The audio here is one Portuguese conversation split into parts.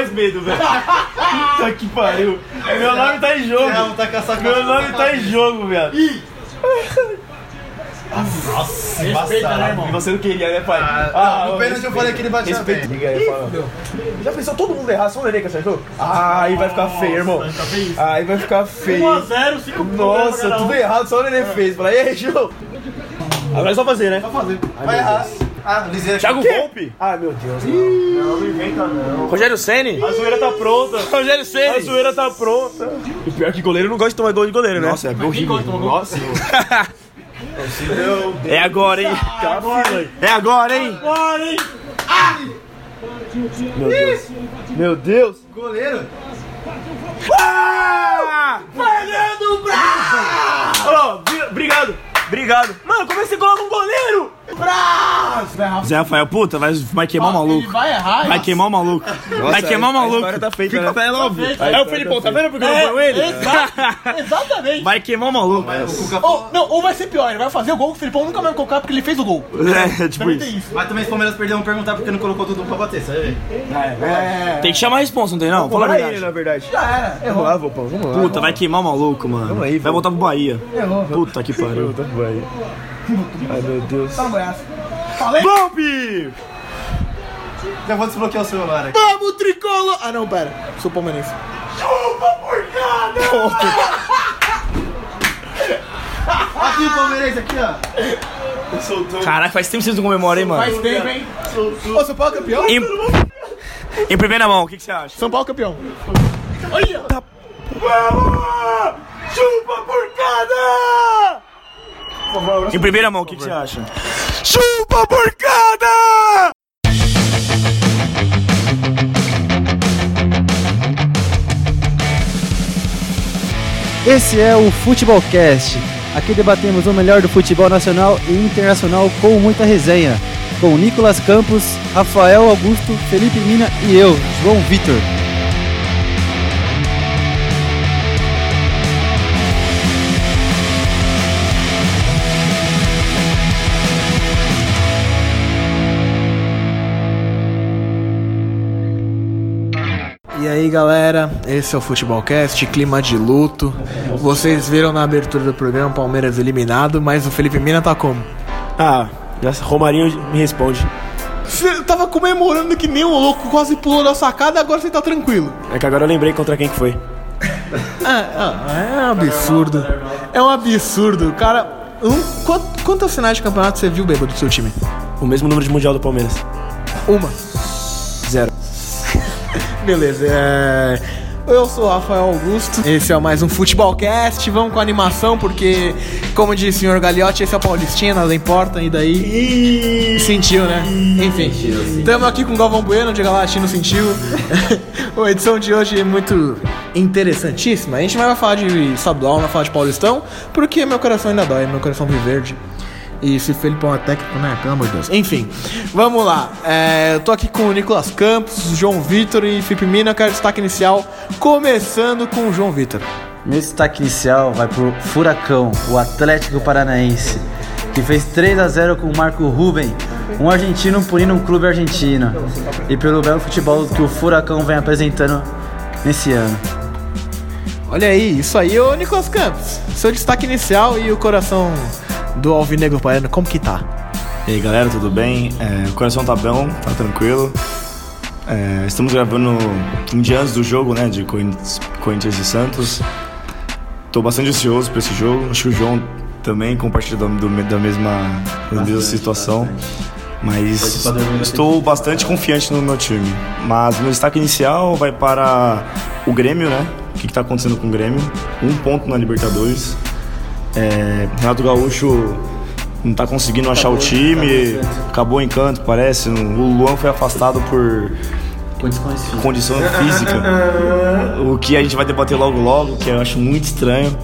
mais medo, velho. Puta que pariu. Meu nome tá em jogo. Não, tá Meu nome tá em jogo, viado. Nossa, Respeita, né, E irmão? você não queria, né, pai? Ah, no pênalti eu falei que ele batia Respeita. bem. Liga aí, fala. Já pensou todo mundo errar, só o Nenê que acertou? Ah, aí vai ficar feio, irmão. Tá feio. Aí vai ficar feio. 1x0, 5 Nossa, tudo errado, só o Nenê fez. Fala, e aí, Gil? Agora é só fazer, né? Vai errar. Ah, Liseira. Thiago Volpe. Ai, meu Deus. Não, não inventa não. Rogério Ceni. A zoeira tá pronta. Rogério Ceni. A zoeira tá pronta. E pior que goleiro não gosta de tomar gol de goleiro, né? Nossa, é horrível. Nossa. É agora, hein? É agora, hein? Bora, hein? Meu Deus. Meu Deus. Goleiro. Ah! Fernando Braz! Obrigado. Obrigado. Mano, como é que você coloca um goleiro? Zé Rafael, puta, vai, vai queimar o Ele maluco. vai errar. Vai queimar o maluco. vai queimar o maluco. história tá feita, Fica né? óbvio. feita. É o Felipão, tá vendo porque eu não É, ele? exa- exatamente. Vai queimar o maluco. Ou, não, ou vai ser pior, ele vai fazer o gol que o Felipão nunca vai colocar porque ele fez o gol. É, tipo Também tem isso. isso. Mas também se o Palmeiras perder, vão perguntar porque não colocou tudo pra bater, sabe? Tem que chamar a responsa, não tem não? Fala a verdade. na verdade. Já era, Vamos errou. lá, Vopão, vamos lá. Puta, vai queimar o maluco, mano. Vamos aí, vai vamos. voltar pro Bahia. Errou. Puta que pariu. Puta, Ai, meu Deus. Tá no Goiás. Falei. Golpe! Já vou desbloquear o celular aqui. Vamos, tricolor! Ah, não, pera. Sou palmeirense. Aqui o Palmeirense, aqui, ó. Caraca, faz tempo que vocês não comemoram, hein, mano? Faz tempo, hein? Ô, São Paulo campeão? Em, em primeira mão, o que, que você acha? São Paulo campeão. Olha! Chupa porcada! Em primeira mão, o que, que você acha? Chupa porcada! Esse é o Futebolcast. Aqui debatemos o melhor do futebol nacional e internacional com muita resenha. Com Nicolas Campos, Rafael Augusto, Felipe Mina e eu, João Vitor. E aí galera, esse é o Futebolcast, clima de luto. Vocês viram na abertura do programa Palmeiras eliminado, mas o Felipe Mina tá como? Ah, Romarinho me responde. Você tava comemorando que nem um louco, quase pulou da sacada, agora você tá tranquilo. É que agora eu lembrei contra quem que foi. Ah, é um absurdo. É um absurdo. Cara, um, quant- quantas finais de campeonato você viu, bêbado, do seu time? O mesmo número de mundial do Palmeiras. Uma. Zero. Beleza, é... Eu sou o Rafael Augusto, esse é mais um Futebolcast, vamos com animação, porque, como disse o senhor Gagliotti, esse é o Paulistinha, nada importa, e daí... Sentiu, né? Enfim, estamos aqui com o Galvão Bueno, de Galatino Sentiu. a edição de hoje é muito interessantíssima, a gente não vai falar de estadual, não vai falar de Paulistão, porque meu coração ainda dói, meu coração vive verde. E se Felipão é técnico, né? Pelo amor de Deus. Enfim, vamos lá. É, eu tô aqui com o Nicolas Campos, João Vitor e Felipe Mina. Eu quero destaque inicial, começando com o João Vitor. Meu destaque inicial vai pro Furacão, o Atlético Paranaense, que fez 3 a 0 com o Marco Ruben, um argentino punindo um clube argentino, e pelo belo futebol que o Furacão vem apresentando nesse ano. Olha aí, isso aí, ô Nicolas Campos. Seu destaque inicial e o coração do Alvinegro Baiano, como que tá? E aí galera, tudo bem? É, o coração tá bom, tá tranquilo. É, estamos gravando um dia antes do jogo, né? De Corinthians, e Santos. Tô bastante ansioso pra esse jogo. Acho que o João também compartilha da, do- da mesma, da mesma situação. Mas estou bastante confiante no meu time. Mas meu destaque inicial vai para o Grêmio, né? O que está acontecendo com o Grêmio? Um ponto na Libertadores. É, Renato Gaúcho não tá conseguindo achar o time, acabou o encanto, parece. O Luan foi afastado por condição física, o que a gente vai debater logo logo, que eu acho muito estranho.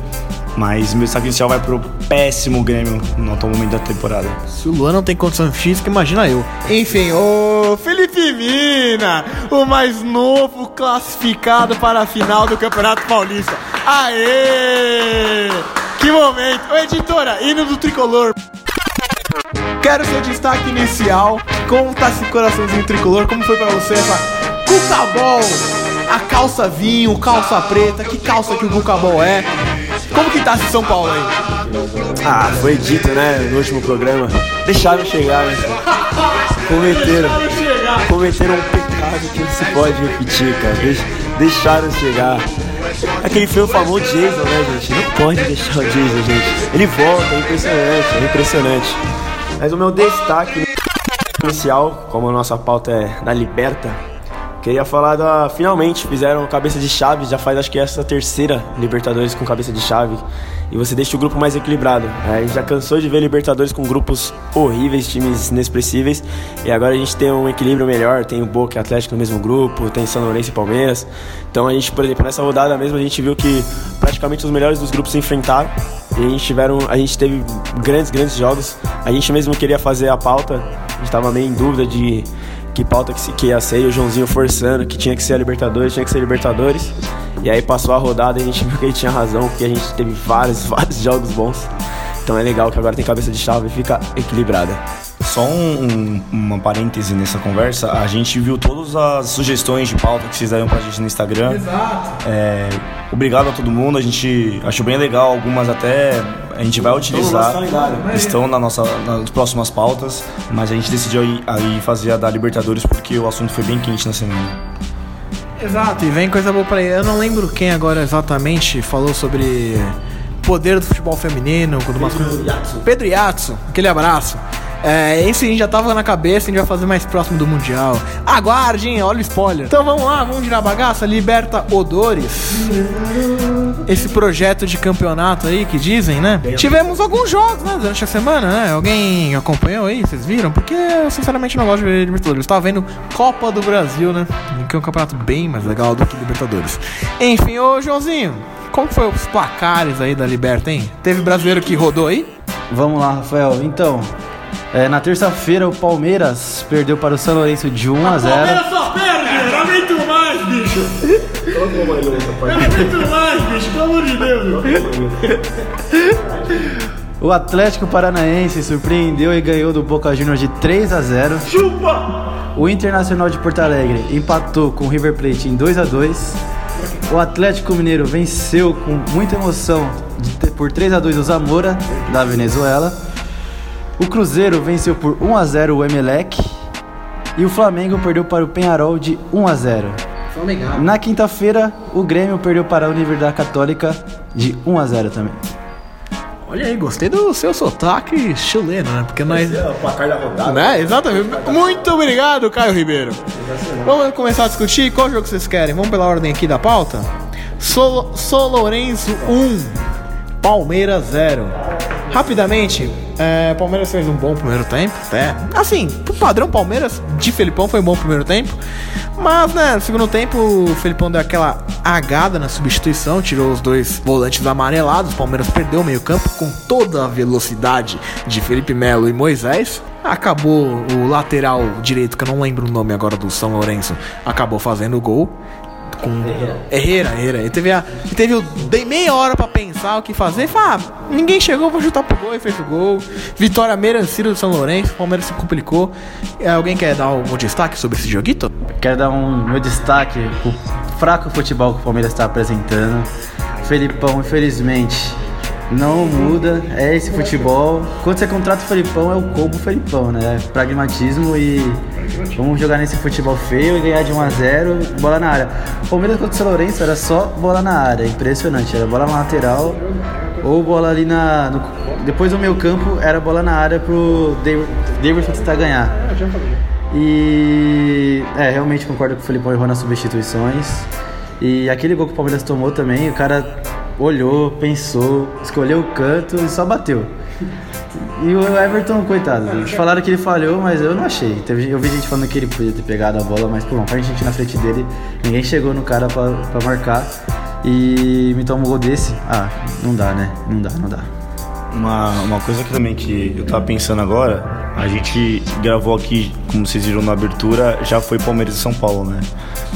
Mas meu destaque inicial vai pro péssimo Grêmio no atual momento da temporada. Se o Luan não tem condição física, imagina eu. Enfim, o Felipe Mina, o mais novo classificado para a final do Campeonato Paulista. Aê! Que momento! Ô, editora, hino do tricolor. Quero seu destaque inicial. Conta esse coraçãozinho tricolor. Como foi pra você essa Cucabol, a calça vinho, calça preta, que calça que o Cucabol é? Como que tá esse São Paulo aí? Ah, foi dito, né, no último programa. Deixaram chegar, né? Cometeram. Cometeram um pecado que não se pode repetir, cara. Deix- deixaram chegar. Aquele o famoso Jason, né, gente? Não pode deixar o Jason, gente. Ele volta, é impressionante, é impressionante. Mas o meu destaque inicial, como a nossa pauta é na Liberta, queria falar da. Finalmente fizeram cabeça de chave, já faz acho que essa terceira Libertadores com cabeça de chave. E você deixa o grupo mais equilibrado. A gente já cansou de ver Libertadores com grupos horríveis, times inexpressíveis. E agora a gente tem um equilíbrio melhor. Tem o Boca e Atlético no mesmo grupo, tem São Lourenço e Palmeiras. Então a gente, por exemplo, nessa rodada mesmo, a gente viu que praticamente os melhores dos grupos se enfrentaram. E a gente, tiveram, a gente teve grandes, grandes jogos. A gente mesmo queria fazer a pauta. A gente tava meio em dúvida de que pauta que, se- que ia ser. E o Joãozinho forçando que tinha que ser a Libertadores, tinha que ser Libertadores. E aí passou a rodada e a gente viu que ele tinha razão, porque a gente teve vários, vários jogos bons. Então é legal que agora tem cabeça de chave e fica equilibrada. Só um, um- uma parêntese nessa conversa, a gente viu todas as sugestões de pauta que vocês deram pra gente no Instagram. Exato. É, obrigado a todo mundo, a gente achou bem legal, algumas até a gente vai utilizar, estão na nossa, nas próximas pautas, mas a gente decidiu aí, aí fazer a da Libertadores porque o assunto foi bem quente na semana. Exato, e vem coisa boa pra ele. Eu não lembro quem agora exatamente falou sobre poder do futebol feminino, do masculino. Pedro Yatsu, aquele abraço. É, esse já tava na cabeça, a gente vai fazer mais próximo do Mundial. Aguarde, hein? Olha o spoiler. Então vamos lá, vamos girar a bagaça. Liberta Odores. Esse projeto de campeonato aí que dizem, né? Tivemos alguns jogos, né? Durante a semana, né? Alguém acompanhou aí? Vocês viram? Porque eu sinceramente não gosto de ver Libertadores. Eu tava vendo Copa do Brasil, né? Que é um campeonato bem mais legal do que Libertadores. Enfim, ô Joãozinho, como foi os placares aí da Liberta, hein? Teve brasileiro que rodou aí? Vamos lá, Rafael. Então, é, na terça-feira o Palmeiras perdeu para o São Lourenço de 1 a 0. só perde! Não aguento mais, bicho! Não aguento mais, bicho, pelo amor de Deus! O Atlético Paranaense surpreendeu e ganhou do Boca Juniors de 3 a 0. Chupa! O Internacional de Porto Alegre empatou com o River Plate em 2 a 2. O Atlético Mineiro venceu com muita emoção de por 3 a 2 o Zamora da Venezuela. O Cruzeiro venceu por 1 a 0 o Emelec e o Flamengo perdeu para o Penharol de 1 a 0. Na quinta-feira, o Grêmio perdeu para a Universidade Católica de 1 a 0 também. Olha aí, gostei do seu sotaque chileno, né? Porque nós. o placar da rodada. Né? Exatamente. Muito obrigado, Caio Ribeiro. Vamos começar a discutir qual jogo vocês querem. Vamos pela ordem aqui da pauta. Sou, Sou Lourenço 1, Palmeiras 0. Rapidamente, é, Palmeiras fez um bom primeiro tempo. É, assim, pro padrão Palmeiras de Felipão foi um bom primeiro tempo. Mas, né, no segundo tempo, o Felipão deu aquela agada na substituição, tirou os dois volantes amarelados. O Palmeiras perdeu o meio-campo com toda a velocidade de Felipe Melo e Moisés. Acabou o lateral direito, que eu não lembro o nome agora do São Lourenço, acabou fazendo o gol. Com Herrera, Herrera. Ele teve, a, ele teve o, dei meia hora pra pensar o que fazer. Falei, ah, ninguém chegou, vou chutar pro gol e fez o gol. Vitória merecida do São Lourenço, o Palmeiras se complicou. É, Alguém quer dar algum destaque sobre esse joguito? Quero dar um meu destaque pro fraco futebol que o Palmeiras está apresentando. Felipão, infelizmente, não muda. É esse futebol. Quando você contrata o Felipão, é o combo Felipão, né? Pragmatismo e vamos jogar nesse futebol feio e ganhar de 1 a 0 bola na área. O Palmeiras contra o São Lourenço era só bola na área, impressionante. Era bola na lateral ou bola ali na. no- depois do meio campo era bola na área pro David- Davidson tentar ganhar. E é, realmente concordo que o Felipão errou nas substituições. E aquele gol que o Palmeiras tomou também, o cara olhou, pensou, escolheu o canto e só bateu. E o Everton, coitado, eles falaram que ele falhou, mas eu não achei. Eu vi gente falando que ele podia ter pegado a bola, mas pô, a gente na frente dele, ninguém chegou no cara pra, pra marcar. E me toma um gol desse. Ah, não dá, né? Não dá, não dá. Uma, uma coisa que também que eu tava pensando agora, a gente gravou aqui, como vocês viram na abertura, já foi Palmeiras e São Paulo, né?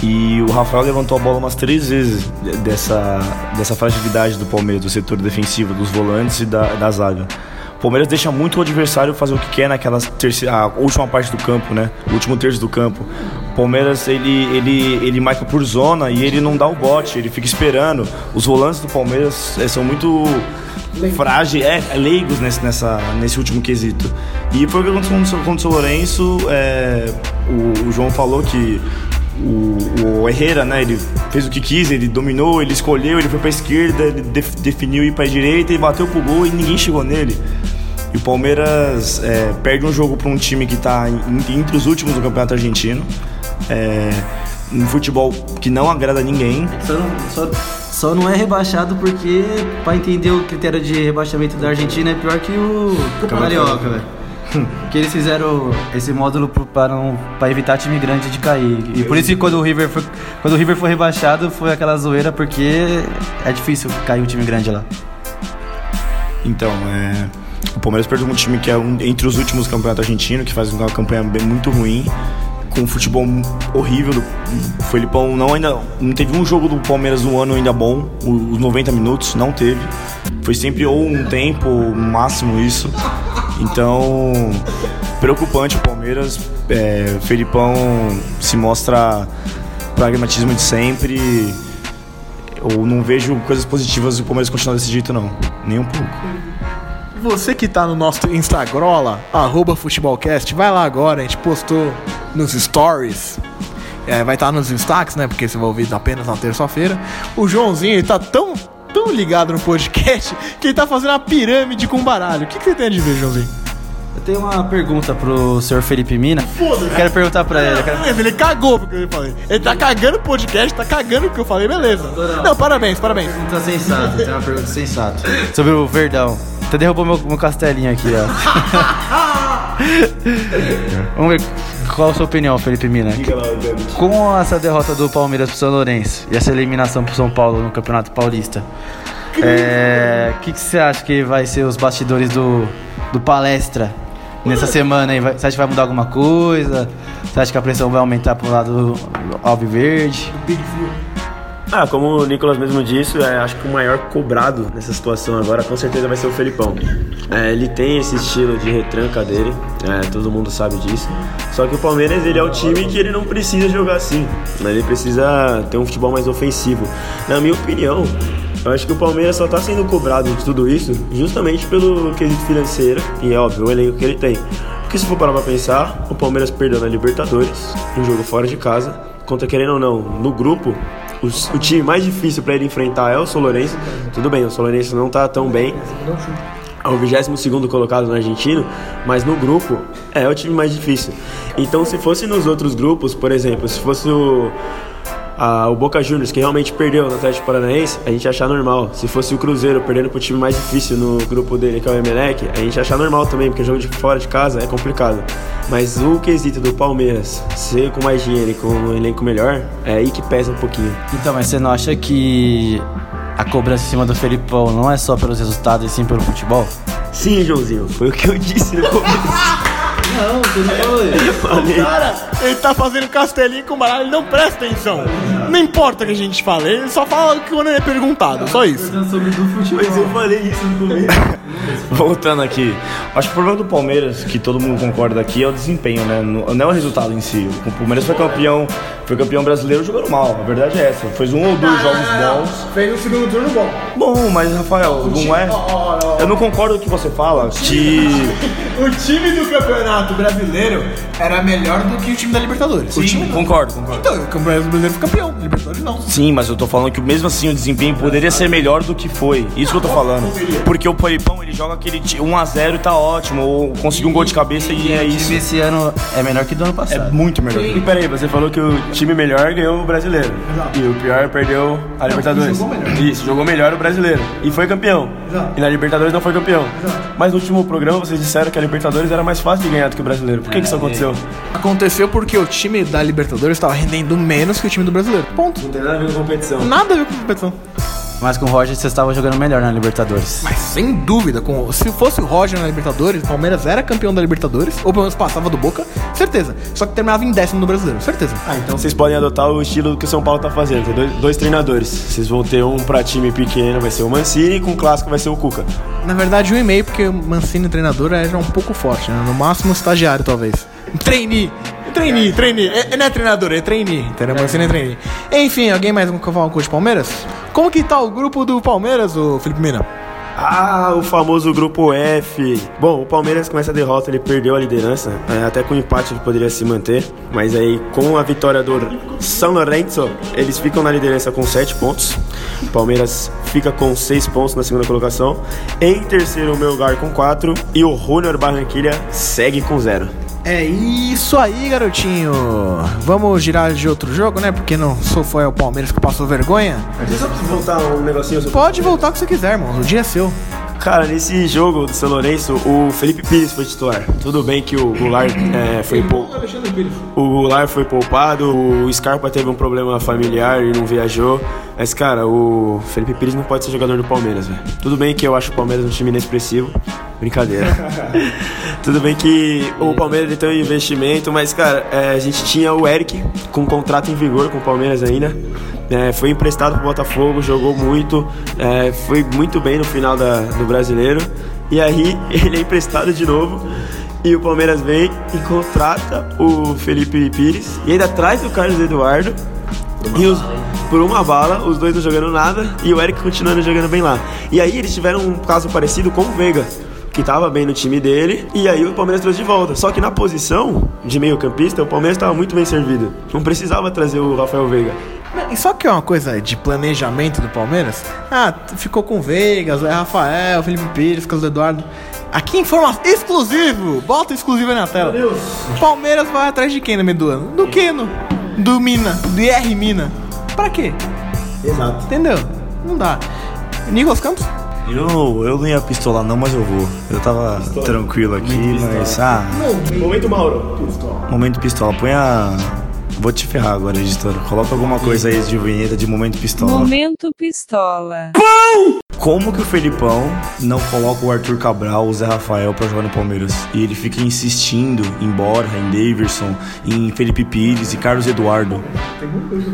E o Rafael levantou a bola umas três vezes dessa, dessa fragilidade do Palmeiras, do setor defensivo, dos volantes e da, da zaga. O Palmeiras deixa muito o adversário fazer o que quer naquela terceira, última parte do campo, né? O último terço do campo. O Palmeiras ele, ele, ele marca por zona e ele não dá o bote, ele fica esperando. Os volantes do Palmeiras eh, são muito frágeis, é, leigos nesse, nessa, nesse último quesito. E foi o que aconteceu contra o São Lourenço. é, o, o João falou que o, o Herrera, né, ele fez o que quis, ele dominou, ele escolheu, ele foi pra esquerda, ele def- definiu ir pra direita e bateu pro gol e ninguém chegou nele. E o Palmeiras é, perde um jogo para um time que está entre os últimos do Campeonato Argentino. É, um futebol que não agrada ninguém. Só só, só não é rebaixado porque, pra entender o critério de rebaixamento da Argentina, é pior que o Carioca, velho. Que eles fizeram esse módulo para, não, para evitar time grande de cair. E por isso que quando o River foi, quando o River foi rebaixado foi aquela zoeira, porque é difícil cair um time grande lá. Então, é, o Palmeiras perdeu um time que é um- entre os últimos do Campeonato Argentino, que faz uma campanha bem, muito ruim, com um futebol horrível. O Felipão não, ainda, não teve um jogo do Palmeiras no ano ainda bom, o- os 90 minutos, não teve. Foi sempre ou um tempo, máximo isso. Então, preocupante o Palmeiras. É, Felipão se mostra pragmatismo de sempre. Eu não vejo coisas positivas do Palmeiras continuar desse jeito, não. Nem um pouco. Você que tá no nosso Instagram, arroba futebolcast, vai lá agora, a gente postou nos stories. É, vai estar nos destaques, né? Porque você vai ouvir apenas na terça-feira. O Joãozinho, ele tá tão, tão ligado no podcast que ele tá fazendo uma pirâmide com baralho. O que, que você tem a dizer, Joãozinho? Eu tenho uma pergunta pro senhor Felipe Mina. Quero perguntar pra ele. Quero... Ele cagou porque eu falei. Ele tá cagando o podcast, tá cagando o que eu falei, beleza. Não, parabéns, parabéns. Pergunta sensata, tem uma pergunta sensata. Sobre o Verdão. Até derrubou meu, meu castelinho aqui, ó. Vamos ver qual a sua opinião, Felipe Mina. Com essa derrota do Palmeiras pro São Lourenço e essa eliminação pro São Paulo no Campeonato Paulista, é, o que, que você acha que vai ser os bastidores do, do palestra nessa semana aí? Você acha que vai mudar alguma coisa? Você acha que a pressão vai aumentar pro lado alviverde? Ah, como o Nicolas mesmo disse, é, acho que o maior cobrado nessa situação agora com certeza vai ser o Felipão. É, ele tem esse estilo de retranca dele, é, todo mundo sabe disso. Só que o Palmeiras ele é o time que ele não precisa jogar assim, ele precisa ter um futebol mais ofensivo. Na minha opinião, eu acho que o Palmeiras só está sendo cobrado de tudo isso justamente pelo quesito financeiro e é óbvio o elenco que ele tem. Porque se for parar pra pensar, o Palmeiras perdeu na Libertadores, um jogo fora de casa, contra querendo ou não, no grupo, os- o time mais difícil para ele enfrentar é o São Lourenço. Tudo bem, o São Lourenço não tá tão bem. É o 22 colocado no argentino, mas no grupo é o time mais difícil. Então, se fosse nos outros grupos, por exemplo, se fosse o, a- o Boca Juniors, que realmente perdeu no Atlético Paranaense, a gente ia achar normal. Se fosse o Cruzeiro perdendo pro time mais difícil no grupo dele, que é o Emelec, a gente ia achar normal também, porque jogo de fora de casa é complicado. Mas o quesito do Palmeiras ser com mais dinheiro e com um elenco melhor, é aí que pesa um pouquinho. Então, mas você não acha que a cobrança em cima do Felipão não é só pelos resultados e sim pelo futebol? Sim, Joãozinho, foi o que eu disse no começo. Não, você não falou isso. Falei. Cara, ele tá fazendo castelinho com baralho, ele não presta atenção. Não importa o que a gente fala, ele só fala quando ele é perguntado, só isso. Sobre do futebol. Mas eu falei isso no começo. Voltando aqui, acho que o problema do Palmeiras, que todo mundo concorda aqui, é o desempenho, né? Não é o resultado em si. O Palmeiras foi campeão, foi campeão brasileiro jogando mal, a verdade é essa. Fez um ou dois jogos bons. Fez um segundo turno bom. Bom, mas Rafael, não é. Eu não concordo com o que você fala, que. O time do campeonato brasileiro era melhor do que o time da Libertadores. O time, concordo, concordo. Então, o campeonato brasileiro foi campeão, Libertadores não. Sim, mas eu tô falando que mesmo assim o desempenho poderia ser melhor do que foi. Isso que eu tô falando. Porque o Felipão, ele joga aquele ti- 1x0 e tá ótimo, ou conseguiu um gol de cabeça e é O isso. time esse ano é melhor que do ano É passado. muito melhor. E peraí, você falou que o time melhor ganhou o brasileiro. E o pior perdeu a Libertadores. jogou melhor. Isso, jogou melhor o brasileiro. E foi campeão. E na Libertadores não foi campeão. Mas no último programa vocês disseram que a Libertadores era mais fácil de ganhar do que o brasileiro. Por que, que isso aconteceu? Aconteceu porque o time da Libertadores estava rendendo menos que o time do brasileiro. Ponto. Não tem nada a ver com competição. Nada a ver com competição. Mas com o Roger vocês estavam jogando melhor na Libertadores. Mas sem dúvida, com, se fosse o Roger na Libertadores, o Palmeiras era campeão da Libertadores, ou pelo menos passava do Boca, certeza. Só que terminava em décimo no brasileiro, certeza. Ah, então vocês podem adotar o estilo que o São Paulo tá fazendo. Tem dois, dois treinadores. Vocês vão ter um pra time pequeno, vai ser o Mancini, e com o clássico vai ser o Cuca. Na verdade, um e meio, porque o Mancini treinador é já um pouco forte, né? No máximo estagiário, talvez. Trainee. Trainee, trainee. É, não é treinador, é trainee. Entendeu? Mancini é trainee. Enfim, alguém mais quer falar um coisa de Palmeiras? Como que tá o grupo do Palmeiras, o Felipe Mina? Ah, o famoso grupo F. Bom, o Palmeiras com essa derrota ele perdeu a liderança. É, até com o empate ele poderia se manter. Mas aí com a vitória do São Lourenço, eles ficam na liderança com 7 pontos. O Palmeiras fica com 6 pontos na segunda colocação. Em terceiro, o Melgar com 4. E o Junior Barranquilha segue com 0. É isso aí, garotinho. Vamos girar de outro jogo, né? Porque não só foi o Palmeiras que passou vergonha. Só preciso voltar um negocinho sobre... Pode voltar o que você quiser, irmão. O dia é seu. Cara, nesse jogo do São Lourenço, o Felipe Pires foi titular. Tudo bem que o Goulart é, foi poupado. O Goulart foi poupado, o Scarpa teve um problema familiar e não viajou. Mas, cara, o Felipe Pires não pode ser jogador do Palmeiras, velho. Tudo bem que eu acho o Palmeiras um time inexpressivo. Brincadeira. Tudo bem que o Palmeiras tem um investimento, mas, cara, é, a gente tinha o Eric com um contrato em vigor com o Palmeiras ainda. É, foi emprestado pro Botafogo, jogou muito, é, foi muito bem no final da, do brasileiro. E aí ele é emprestado de novo. E o Palmeiras vem e contrata o Felipe Pires. E ainda traz o Carlos Eduardo. E os, por uma bala, os dois não jogando nada. E o Eric continuando jogando bem lá. E aí eles tiveram um caso parecido com o Veiga que estava bem no time dele, e aí o Palmeiras trouxe de volta. Só que na posição de meio-campista, o Palmeiras estava muito bem servido. Não precisava trazer o Rafael Veiga. E só que é uma coisa de planejamento do Palmeiras? Ah, ficou com Vegas, é Rafael, Felipe Pires, Carlos Eduardo. Aqui informação exclusivo! Bota exclusivo aí na tela. Meu Deus. Palmeiras vai atrás de quem no meio do ano? Do Keno. Do Mina. Do IR Mina. Pra quê? Exato. Entendeu? Não dá. Nicolas Campos? Eu, eu não ia pistolar não, mas eu vou. Eu tava tranquilo aqui, mas. Ah, Momento Mauro. momento pistola. Põe a. Vou te ferrar agora, editor. Coloca alguma coisa aí de vinheta de momento pistola. Momento pistola. Como que o Felipão não coloca o Arthur Cabral, o Zé Rafael pra jogar no Palmeiras? E ele fica insistindo em Borja, em Daverson, em Felipe Pires e Carlos Eduardo.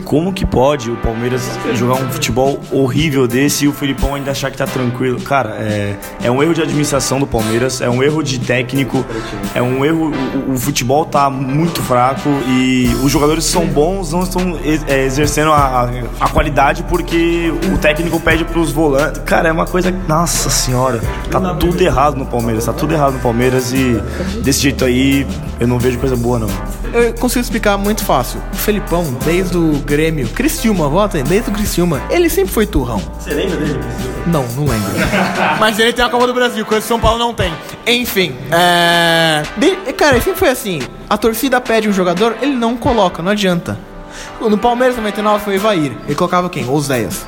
Como que pode o Palmeiras jogar um futebol horrível desse e o Felipão ainda achar que tá tranquilo? Cara, é, é um erro de administração do Palmeiras, é um erro de técnico, é um erro. O, o futebol tá muito fraco e os jogadores são bons não estão é, exercendo a, a, qualidade porque o técnico pede pros volantes. É uma coisa. Nossa senhora, tá tudo errado no Palmeiras, tá tudo errado no Palmeiras e desse jeito aí eu não vejo coisa boa não. Eu consigo explicar muito fácil. O Felipão, desde o Grêmio, Criciúma, volta aí, desde o Criciúma, ele sempre foi turrão. Você lembra dele? Não, não lembro. Mas ele tem a Copa do Brasil, coisa que São Paulo não tem. Enfim, é. de- Cara, sempre foi assim. A torcida pede um jogador, ele não coloca, não adianta. No Palmeiras 99 foi o Evair. Ele colocava quem? Oséias.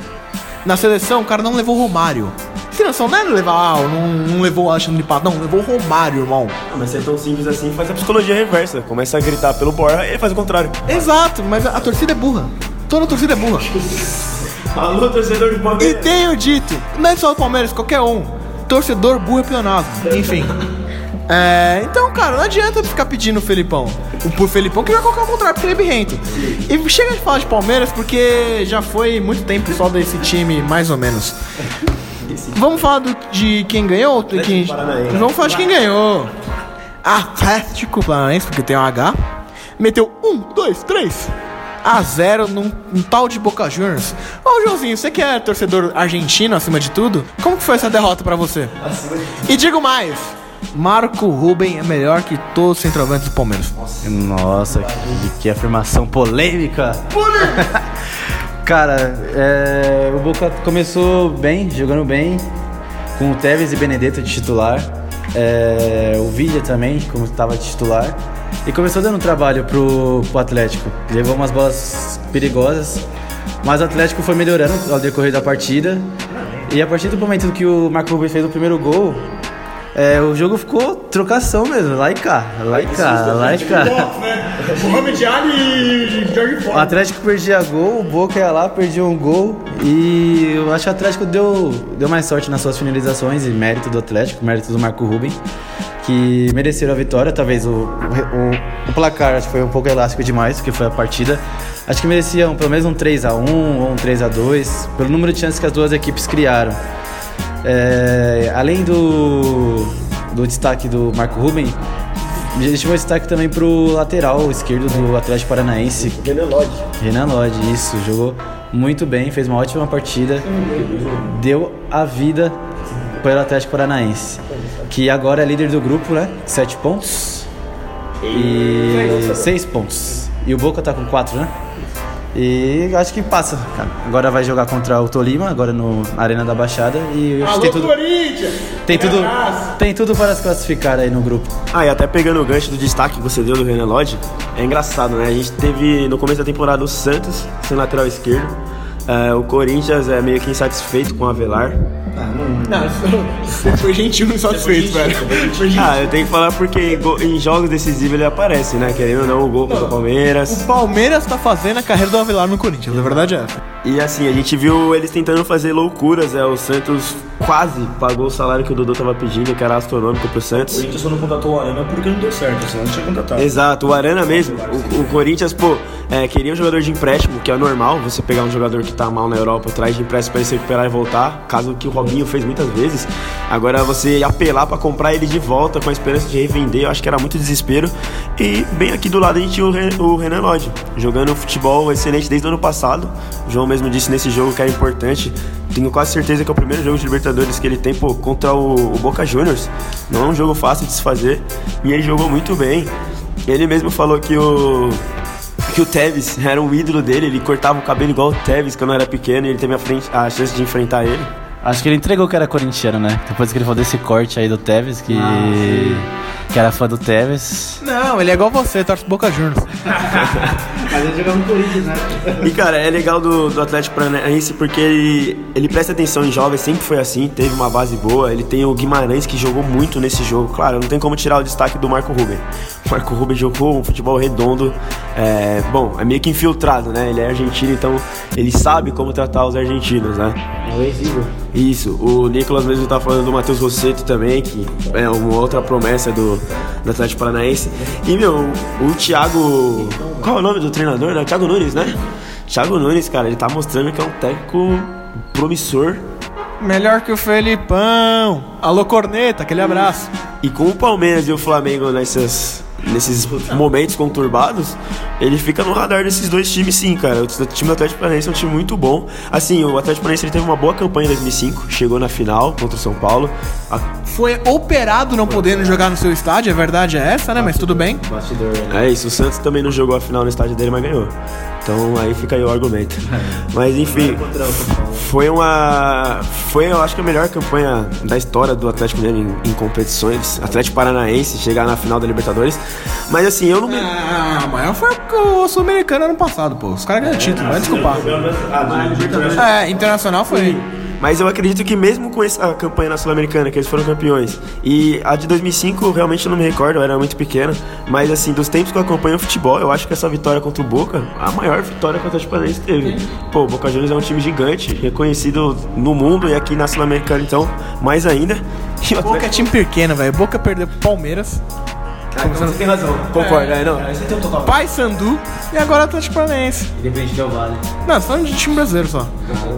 Na seleção, o cara não levou o Romário. Seleção não é levar, ah, não, não levou o Alexandre Pato, não, levou o Romário, irmão. Ah, mas é tão simples assim, faz a psicologia reversa. Começa a gritar pelo Borja e faz o contrário. Exato, mas a, a torcida é burra. Toda a torcida é burra. Alô, torcedor de E Palmeiras. tenho dito, não é só o Palmeiras, qualquer um. Torcedor burro é pionado. Enfim. É, então, cara, não adianta ficar pedindo o Felipão. O por Felipão que vai colocar o contrário, porque ele é birrento. E chega de falar de Palmeiras porque já foi muito tempo só desse time, mais ou menos. Vamos falar do- de quem ganhou? De quem-. Vamos falar de quem ganhou. Atlético Paranaense, porque tem um H. Meteu um, dois, três a zero num, num tal de Boca Juniors. Ô, Joãozinho, você que é torcedor argentino acima de tudo, como que foi essa derrota pra você? E digo mais, Marco Ruben é melhor que todos os centroavantes do Palmeiras. Nossa, que, que afirmação polêmica. Cara, é, o Boca começou bem, jogando bem, com o Tevez e Benedetto de titular. É, o Villa também, como estava titular. E começou dando trabalho pro, pro Atlético. Levou umas bolas perigosas. Mas o Atlético foi melhorando ao decorrer da partida. E a partir do momento que o Marco Rubens fez o primeiro gol, É, o jogo ficou trocação mesmo, lá e cá, lá e cá, lá e cá. Mohamed Ali e Jorge O Atlético perdia gol, o Boca ia lá, perdia um gol e eu acho que o Atlético deu, deu mais sorte nas suas finalizações e mérito do Atlético, mérito do Marco Ruben, que mereceram a vitória. Talvez o, o, o placar acho que foi um pouco elástico demais, porque foi a partida. Acho que mereciam pelo menos um 3x1 ou um 3x2, pelo número de chances que as duas equipes criaram. É, além do, do destaque do Marco Ruben, deixa eu destaque também pro lateral esquerdo do Atlético Paranaense. Renan Lodge. Renan Lodge, isso, jogou muito bem, fez uma ótima partida, deu a vida pelo Atlético Paranaense, que agora é líder do grupo, né? Sete pontos e seis pontos. E o Boca tá com quatro, né? E acho que passa, cara. Agora vai jogar contra o Tolima, agora no Arena da Baixada. E acho que tem tudo, Corinthians! tem tudo, tem tudo para se classificar aí no grupo. Ah, e até pegando o gancho do destaque que você deu do Renan Lodge, é engraçado, né? A gente teve no começo da temporada o Santos sendo lateral esquerdo, é, o Corinthians é meio que insatisfeito com o Avelar. Não, você foi gentil no satisfeito, velho. Foi. Ah, eu tenho que falar porque em go- em jogos decisivos ele aparece, né? Querendo ou não, o gol contra o Palmeiras. O Palmeiras tá fazendo a carreira do Avelar no Corinthians, a verdade é essa. E assim, a gente viu eles tentando fazer loucuras, é, o Santos quase pagou o salário que o Dudu tava pedindo, que era astronômico pro Santos. O Corinthians só não contratou o Arana porque não deu certo, senão não tinha contratado. Exato, o Arana mesmo. O, o Corinthians, pô, é, queria um jogador de empréstimo, que é normal você pegar um jogador que tá mal na Europa, traz de empréstimo pra ele se recuperar e voltar, caso que o Robinho fez muitas vezes. Agora você apelar pra comprar ele de volta com a esperança de revender, eu acho que era muito desespero. E bem aqui do lado a gente tinha o, o Renan Lodge, jogando futebol excelente desde o ano passado. O João mesmo disse nesse jogo que era importante. Tenho quase certeza que é o primeiro jogo de Libertadores que ele tem pô, contra o, o Boca Juniors. Não é um jogo fácil de se fazer. E ele jogou muito bem. Ele mesmo falou que o que o Tevez era um ídolo dele, ele cortava o cabelo igual o Tevez quando era pequeno e ele teve a, frente, a chance de enfrentar ele. Acho que ele entregou que era corintiano, né? Depois que ele falou desse corte aí do Tevez, que, que era fã do Tevez. Não, ele é igual você, torce pro Boca Juniors. Mas ele jogava no Corinthians, né? E cara, é legal do, do Atlético Paranaense porque ele, ele presta atenção em jovens, sempre foi assim, teve uma base boa. Ele tem o Guimarães que jogou muito nesse jogo. Claro, não tem como tirar o destaque do Marco Ruben. O Marco Ruben jogou um futebol redondo. É, bom, é meio que infiltrado, né? Ele é argentino, então ele sabe como tratar os argentinos, né? É o ex-Igor. Isso, o Nicolas mesmo tá falando do Matheus Rosseto também, que é uma outra promessa do, do Atlético Paranaense. E, meu, o Thiago. Qual é o nome do treinador? O Thiago Nunes, né? Thiago Nunes, cara, ele tá mostrando que é um técnico promissor. Melhor que o Felipão. Alô, Corneta, aquele abraço. E com o Palmeiras e o Flamengo nessas, nesses momentos conturbados, ele fica no radar desses dois times, sim, cara. O time do Atlético Paranaense é um time muito bom. Assim, o Atlético Paranaense ele teve uma boa campanha em 2005, chegou na final contra o São Paulo. A- Foi operado não podendo jogar no seu estádio, a verdade é essa, né? Mas tudo bem. Bastidor. É isso, o Santos também não jogou a final no estádio dele, mas ganhou. Então aí fica aí o argumento. Mas enfim, foi uma. Foi, eu acho que a melhor campanha da história do Atlético Mineiro em, em competições. Atlético Paranaense chegar na final da Libertadores. Mas assim, eu não me. Ah, maior foi o Sul-Americano ano passado, pô. Os caras ganharam título, vai desculpar. É, internacional foi. Mas eu acredito que mesmo com essa campanha na Sul-Americana, que eles foram campeões, e a de 2005 realmente eu não me recordo, eu era muito pequeno, mas assim, dos tempos que eu acompanho o futebol, eu acho que essa vitória contra o Boca, a maior vitória que o Atlético Paranaense teve. Pô, o Boca Juniors é um time gigante, reconhecido no mundo e aqui na Sul-Americana, então, mais ainda. O Boca é time pequeno, velho. Boca perdeu pro Palmeiras. Você tem razão. Concordo, é, não. Paysandu e agora Atlético Paranaense. Independente do Vale. Não, falando de time brasileiro só.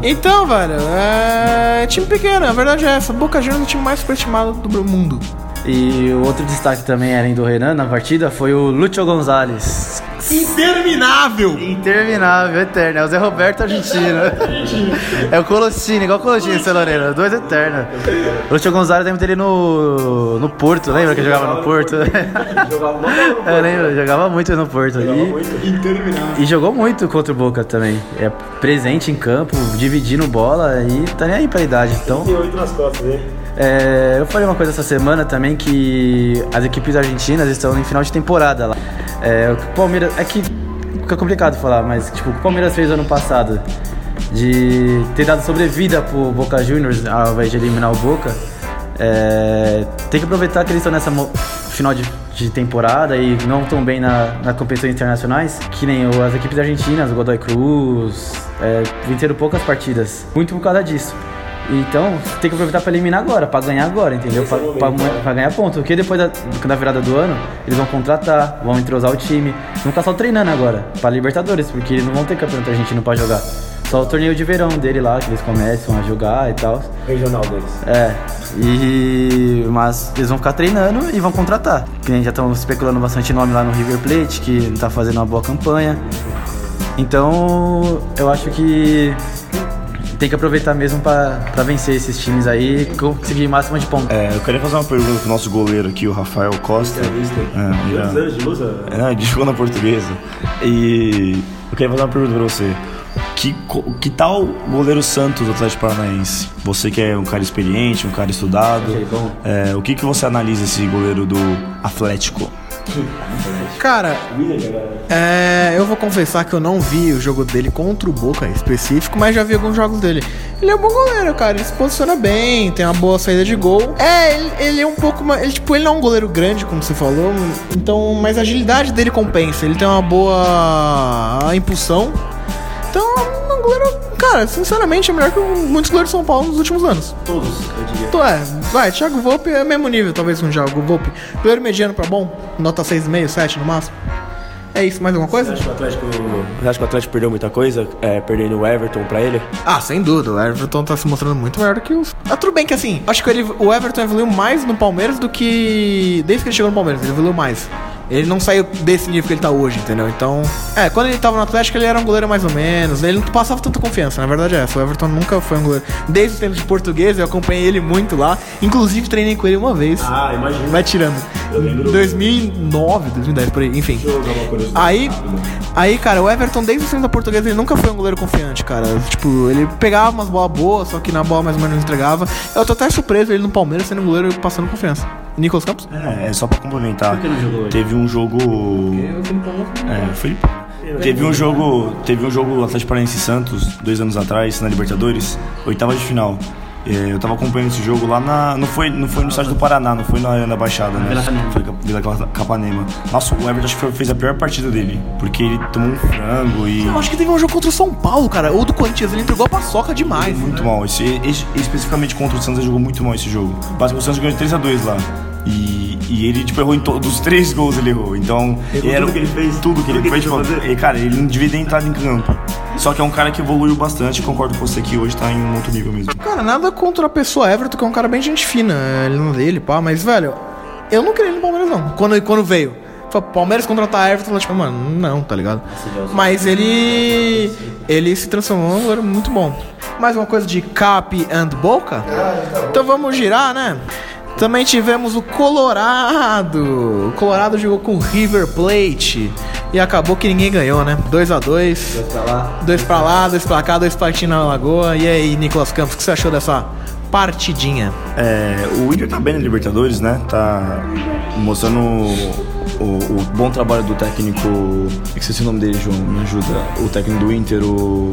Então, velho, é time pequeno, a verdade é essa. Boca Juniors é o time mais superestimado do mundo. E o outro destaque também, além do Renan, na partida, foi o Lúcio Gonzalez. Interminável! Interminável, eterno. É o Zé Roberto argentino. é o Colossini, igual o Colossini, seu Lorena. Dois eternos. O Lúcio Gonzalez lembra dele no, no Porto, lembra que ele jogava no Porto? Eu lembro, jogava muito no Porto. E, e jogou muito contra o Boca também. É presente em campo, dividindo bola e tá nem aí pra idade. Então, Tem oito nas costas, né? É, eu falei uma coisa essa semana também que as equipes argentinas estão em final de temporada lá. É, o Palmeiras. É que fica complicado falar, mas tipo, o Palmeiras fez ano passado de ter dado sobrevida pro Boca Juniors ao invés de eliminar o Boca. É, tem que aproveitar que eles estão nessa final de, de temporada e não estão bem na, na competições internacionais, que nem as equipes argentinas, o Godoy Cruz, é, venceram poucas partidas, muito por causa disso. Então, tem que aproveitar para eliminar agora, para ganhar agora, entendeu? Para ganhar ponto. Porque depois da, da virada do ano, eles vão contratar, vão entrosar o time. Vão ficar só treinando agora, para Libertadores, porque eles não vão ter campeonato argentino para jogar. Só o torneio de verão dele lá, que eles começam a jogar e tal. Regional deles. É, e. Mas eles vão ficar treinando e vão contratar. Que nem já estão especulando bastante nome lá no River Plate, que tá fazendo uma boa campanha. Então, eu acho que tem que aproveitar mesmo pra, pra vencer esses times aí e conseguir o máximo de pontos. É, eu queria fazer uma pergunta pro nosso goleiro aqui, o Rafael Costa. É, Quantos anos de? É, jogou na portuguesa. E eu queria fazer uma pergunta pra você. Que, que tal o goleiro Santos do Atlético Paranaense? Você que é um cara experiente, um cara estudado. Bom. é, o que, que você analisa esse goleiro do Atlético? Cara, é, eu vou confessar que eu não vi o jogo dele contra o Boca em específico, mas já vi alguns jogos dele. Ele é um bom goleiro, cara. Ele se posiciona bem, tem uma boa saída de gol. É, ele, ele é um pouco mais. Ele, tipo, ele não é um goleiro grande, como você falou. Então, mas a agilidade dele compensa. Ele tem uma boa impulsão. Então, é um goleiro, cara, sinceramente, é melhor que muitos goleiros de São Paulo nos últimos anos. Todos, eu diria. Então é, vai, Thiago Volpe é mesmo nível, talvez com o Thiago Volpe. Goleiro mediano pra bom, nota 6,5, 7 no máximo. É isso, mais alguma coisa? Você acha que o Atlético, acha que o Atlético perdeu muita coisa? É, perdendo o Everton pra ele? Ah, sem dúvida, o Everton tá se mostrando muito melhor do que os. Ah, tudo bem que assim, acho que ele- o Everton evoluiu mais no Palmeiras do que. Desde que ele chegou no Palmeiras, ele evoluiu mais. Ele não saiu desse nível que ele tá hoje, entendeu? Então. É, quando ele tava no Atlético, ele era um goleiro mais ou menos. Ele não passava tanta confiança, na verdade é essa. O Everton nunca foi um goleiro. Desde o tempo de português, eu acompanhei ele muito lá. Inclusive, treinei com ele uma vez. Ah, imagina. Vai tirando. Eu lembro- 2009, 2010, por aí, enfim. Aí, aí, cara, o Everton, desde o tempo da portuguesa, ele nunca foi um goleiro confiante, cara. Tipo, ele pegava umas bolas boas, só que na bola mais ou menos entregava. Eu tô até surpreso ele no Palmeiras sendo um goleiro passando confiança. Nicolas Campos? É, é só pra complementar. Por que não jogou hoje? Teve um jogo. É, foi. Teve um jogo. Teve um jogo Atlético Paranaense Santos, dois anos atrás, na Libertadores, oitava de final. É, eu tava acompanhando esse jogo lá na. Não foi, não foi no estádio do Paraná, não foi na Arena da Baixada, né? Foi Vila Ca- Capanema. Nossa, o Everton acho que foi- fez a pior partida dele. Porque ele tomou um frango e. Eu acho que teve um jogo contra o São Paulo, cara. Ou do Corinthians, ele entregou a paçoca demais. Muito mal. Esse, esse- especificamente contra o Santos, ele jogou muito mal esse jogo. Basicamente, o Santos ganhou de 3x2 lá. E, e ele, tipo, errou em todos os três gols, ele errou. Então, Errou era tudo que ele fez? Tudo que ele Tudo que fez. ele Tipo, e, cara, ele não devia ter entrado em campo. Só que é um cara que evoluiu bastante. Concordo com você que hoje tá em um outro nível mesmo. Cara, nada contra a pessoa Everton, que é um cara bem gente fina. Ele não dele, pá, mas, velho, eu não queria ele no Palmeiras, não. Quando, quando veio. Foi Palmeiras contratar Everton, tipo, mano, não, tá ligado? Mas ele. Ele se transformou num goleiro muito bom. Mais uma coisa de Cap and Boca? Então vamos girar, né? Também tivemos o Colorado. O Colorado jogou com o River Plate. E acabou que ninguém ganhou, né? 2 a 2 Pra lá. Dois pra lá, dois pra cá, dois partindo na lagoa. E aí, Nicolas Campos, o que você achou dessa partidinha? É, o Inter tá bem na Libertadores, né? Tá mostrando o, o- o bom trabalho do técnico. Esqueci o nome dele, João, me ajuda. O técnico do Inter, o.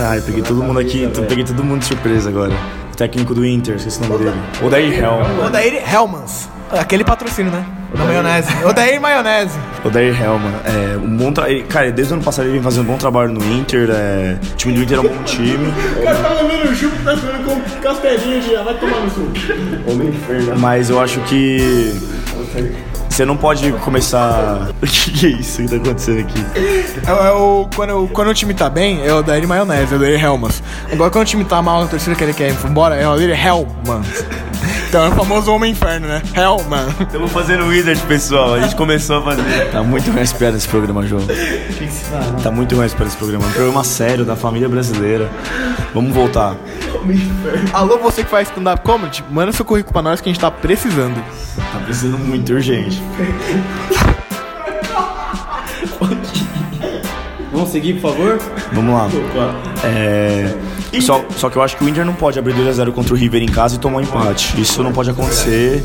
Ah, eu peguei todo mundo aqui, eu peguei todo mundo de surpresa agora. O técnico do Inter, esqueci o nome dele. Odair Helman. Odair Helmans. Aquele patrocínio, né? Da maionese. Odair Maionese. Odair Helman. É, um bom tra... Cara, desde o ano passado ele vem fazendo um bom trabalho no Inter. É... O time do Inter é um bom time. tá levando o chupo, tá ficando com castelinho de vai tomar no sul. Mas eu acho que. Você não pode começar. O que, que é isso que tá acontecendo aqui? É, é o, quando, quando o time tá bem, é o Odair Maionese, é o Odair Helmans. Agora quando o time tá mal, a torcida que ele quer ir embora, é o Odair Helmans. Então é o famoso Homem Inferno, né? Hellman. Estamos fazendo Wizard, pessoal. A gente começou a fazer. Tá muito ruim as piadas desse programa, João. Tá muito ruim as piadas desse programa. Um programa sério da família brasileira. Vamos voltar. Alô, você que faz stand-up comedy, manda seu currículo pra nós que a gente tá precisando. Tá precisando muito urgente. Vamos seguir, por favor? Vamos lá. É. Só, só que eu acho que o Inter não pode abrir 2x0 contra o River em casa e tomar um empate. Isso não pode acontecer.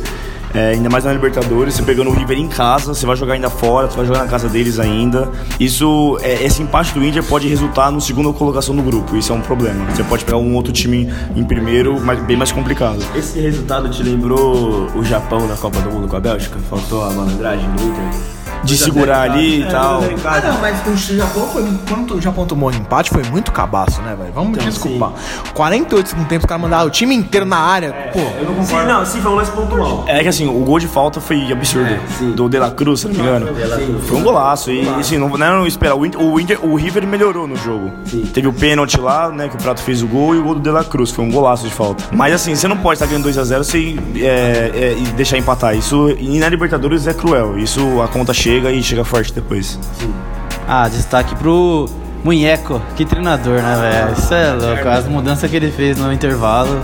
É, ainda mais na Libertadores, você pegando o River em casa, você vai jogar ainda fora, você vai jogar na casa deles ainda. Isso, é, esse empate do Inter pode resultar no segunda colocação do grupo. Isso é um problema. Você pode pegar um outro time em primeiro, mas bem mais complicado. Esse resultado te lembrou o Japão na Copa do Mundo com a Bélgica? Faltou a malandragem do Inter? De segurar ali e tal. Ah, não, mas o Japão foi. Quando o Japão tomou um empate, foi muito cabaço, né, velho? Vamos desculpar. 48 segundos tempo, os caras mandaram o time inteiro na área. Pô, Sim, não, sim, foi um lance pontual. É que assim, o gol de falta foi absurdo. sim. do De La Cruz, se não me engano. Foi um golaço. E assim, não, não era não esperar. O, Inter, o, Inter- o River melhorou no jogo. Teve o pênalti lá, né? Que o Prato fez o gol e o gol do De La Cruz. Foi um golaço de falta. Mas assim, você não pode estar ganhando 2x0 sem, é, é, deixar empatar. Isso, e na Libertadores é cruel. Isso a conta chega e chega forte depois. Ah, destaque pro Munheco, que treinador, né, velho? Isso é louco. As mudanças que ele fez no intervalo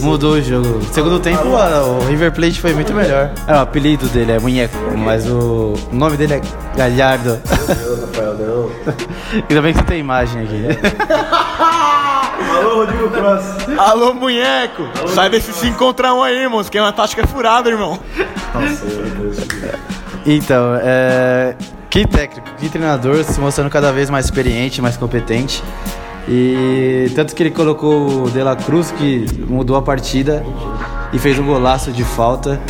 mudou o jogo. Segundo tempo, o River Plate foi muito melhor. É, o apelido dele é Munheco, mas o nome dele é Galhardo. Rafael, não. Ainda bem que você tem imagem aqui. Alô, Rodrigo Cross. Alô, munheco! Sai desse 5 contra 1 aí, irmão. Isso aqui é uma tática furada, irmão. Então, é... que técnico, que treinador, se mostrando cada vez mais experiente, mais competente. E tanto que ele colocou o De La Cruz, que mudou a partida e fez um golaço de falta.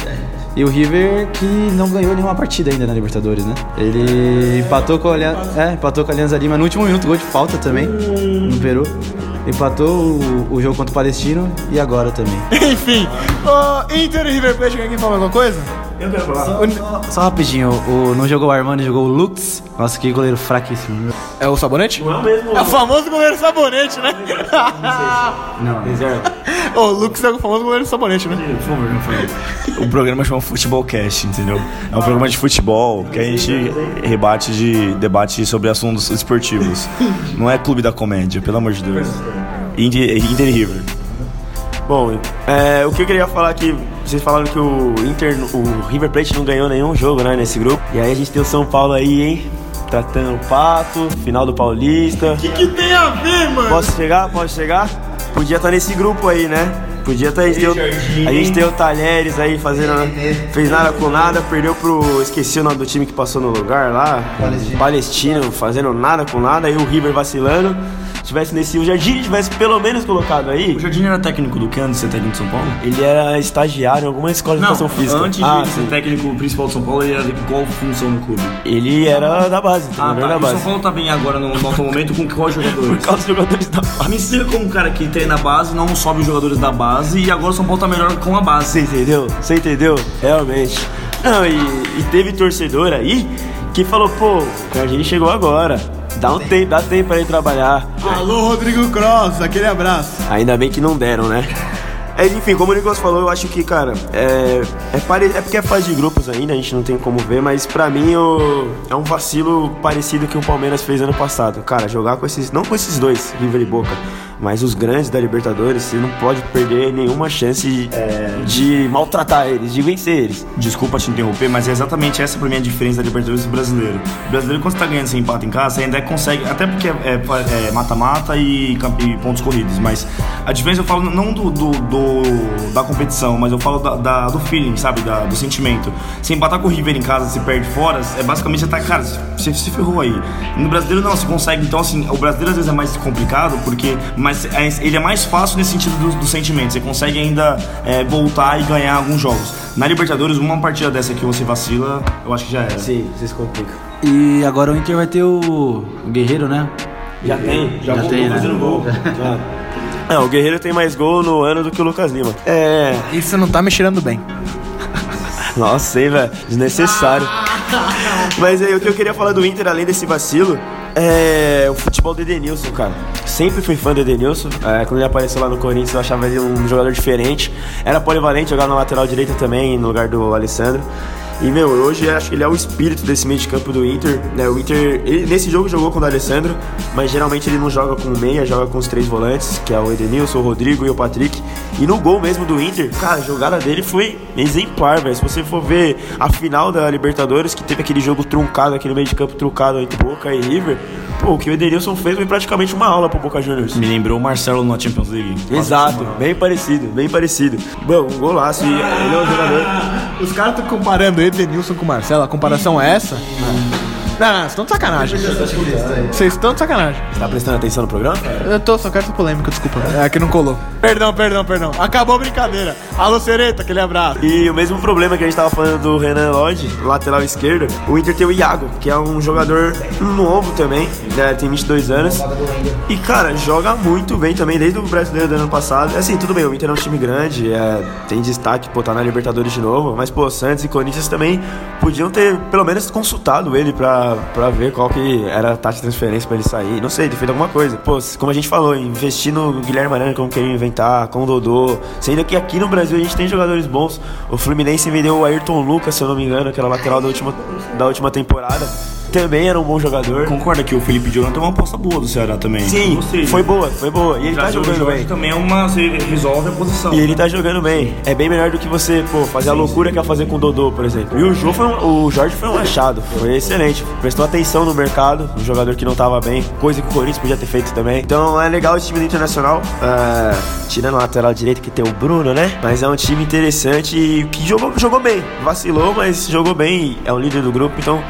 E o River que não ganhou nenhuma partida ainda na Libertadores, né? Ele empatou com a Aliança, é, empatou com a Alianza Lima no último minuto, gol de falta também, no Peru. Empatou o, o jogo contra o Palestino e agora também. Enfim, ô, Inter e River Plate, alguém fala alguma coisa? Só rapidinho, o, não jogou o Armani, jogou o Lux. Nossa, que goleiro fraquíssimo. É o sabonete? Não é mesmo. É o famoso goleiro sabonete, né? Não, Reserva. Ô, o Lux é o famoso goleiro sabonete, né? Por favor, Rafael. O programa chama Futebolcast, entendeu? É um programa de futebol que a gente rebate de debate sobre assuntos esportivos. Não é clube da comédia, pelo amor de Deus. Inter, Inter e River. Bom, é, o que eu queria falar aqui, vocês falaram que o Inter, o River Plate não ganhou nenhum jogo, né, nesse grupo. E aí a gente tem o São Paulo aí, hein? Tratando o pato, final do Paulista. O que, que tem a ver, mano? Posso chegar? Posso chegar? Podia estar nesse grupo aí, né? Podia estar. a, gente tem o- a gente tem o Talheres aí fazendo. Fez nada com nada, perdeu pro. Esqueci o nome do time que passou no lugar lá. Palestino. fazendo nada com nada, aí o River vacilando. Se tivesse nesse. O Jardim tivesse pelo menos colocado aí. O Jardim era técnico do que antes de ser técnico de São Paulo? Ele era estagiário em alguma escola de educação física. antes ah, de ser sim. técnico principal de São Paulo, ele era de qual função no clube? Ele era da base, Ah, tá. da E o base. São Paulo tá bem agora no, no atual momento com quais jogadores? Por causa dos jogadores da base. Me explica como um cara que treina a base não sobe os jogadores da base e agora o São Paulo tá melhor com a base. Você entendeu? Você entendeu? Realmente. Não, e, e teve torcedor aí que falou, pô, o Jardim chegou agora. Dá um tempo, dá tempo pra ele trabalhar. Alô, Rodrigo Cross, aquele abraço. Ainda bem que não deram, né? É, enfim, como o Nicolas falou, eu acho que, cara, é, é, pare... é porque é fase de grupos ainda, a gente não tem como ver, mas pra mim o... é um vacilo parecido que o Palmeiras fez ano passado. Cara, jogar com esses. Não com esses dois, River e Boca, mas os grandes da Libertadores, você não pode perder nenhuma chance de, de maltratar eles, de vencer eles. Desculpa te interromper, mas é exatamente essa pra mim a diferença da Libertadores do brasileiro. O brasileiro, quando você tá ganhando sem empate em casa, você ainda consegue, até porque é é- é mata-mata e, camp- e pontos corridos, mas a diferença eu falo não do, do- do- da competição, mas eu falo da, da- do feeling, sabe? Da- do sentimento. Se empatar com o River em casa, se perde fora, é basicamente você tá, cara, você se ferrou aí. No brasileiro não, você consegue, então assim, o brasileiro às vezes é mais complicado, porque mas é- ele é mais fácil nesse sentido do, do sentimento. Você consegue ainda é, voltar e ganhar alguns jogos. Na Libertadores, uma partida dessa que você vacila, eu acho que já era. Sim, vocês complicam. E agora o Inter vai ter o, o Guerreiro, né? Já tem? Já tem, né? gol. É, o Guerreiro tem mais gol no ano do que o Lucas Lima. É. Isso não tá me cheirando bem. Nossa, hein, velho? Desnecessário. Mas aí, o que eu queria falar do Inter, além desse vacilo, é o futebol do Edenilson, cara. Sempre fui fã do Edenilson. É, quando ele apareceu lá no Corinthians, eu achava ele um jogador diferente. Era polivalente, jogava na lateral direita também, no lugar do Alessandro. E, meu, hoje acho que ele é o espírito desse meio de campo do Inter. Né? O Inter, ele, nesse jogo jogou com o Alessandro, mas geralmente ele não joga com o meia, joga com os três volantes, que é o Edenilson, o Rodrigo e o Patrick. E no gol mesmo do Inter, cara, a jogada dele foi exemplar, velho. Se você for ver a final da Libertadores, que teve aquele jogo truncado, aquele meio de campo truncado entre Boca e River, pô, o que o Edenilson fez foi praticamente uma aula pro Boca Juniors. Me lembrou o Marcelo na Champions League. Exato, bem parecido, bem parecido. Bom, um golaço. E ele é um jogador. Os caras estão comparando Edenilson com o Marcelo. A comparação é essa? Não, não, vocês estão de sacanagem. Vocês estão de sacanagem. Tá prestando atenção no programa? Eu tô, só quero ser polêmico, desculpa. É que não colou. Perdão, perdão, perdão. Acabou a brincadeira. Alô, Sereta, aquele abraço. E o mesmo problema que a gente tava falando do Renan Lodge, lateral esquerdo, o Inter tem o Iago, que é um jogador novo também, né, tem 22 anos. E, cara, joga muito bem também, desde o brasileiro do ano passado. Assim, tudo bem, o Inter é um time grande, é, tem destaque, pô, tá na Libertadores de novo, mas, pô, Santos e Corinthians também podiam ter, pelo menos, consultado ele pra, ver qual que era a taxa de transferência pra ele sair. Não sei, ter feito alguma coisa. Pô, como a gente falou, investir no Guilherme Arana, como queriam inventar, com o Dodô, sendo que aqui no Brasil a gente tem jogadores bons. O Fluminense vendeu o Ayrton Lucas, se eu não me engano, o lateral da última, da última temporada. Também era um bom jogador. Concorda que o Felipe Jonathan é uma aposta boa do Ceará também. Sim, foi boa, foi boa. E ele tá jogando bem. também é uma. Você resolve a posição. E ele tá jogando bem. É bem melhor do que você, pô, fazer a loucura que ia fazer com o Dodô, por exemplo. E o, Jô foi um- o Jorge foi um achado. Foi excelente. Prestou atenção no mercado. Um jogador que não tava bem. Coisa que o Corinthians podia ter feito também. Então é legal esse time do Internacional. é, tirando o lateral direito que tem o Bruno, né? Mas é um time interessante e que jogou, jogou bem. Vacilou, mas jogou bem. É o líder do grupo, então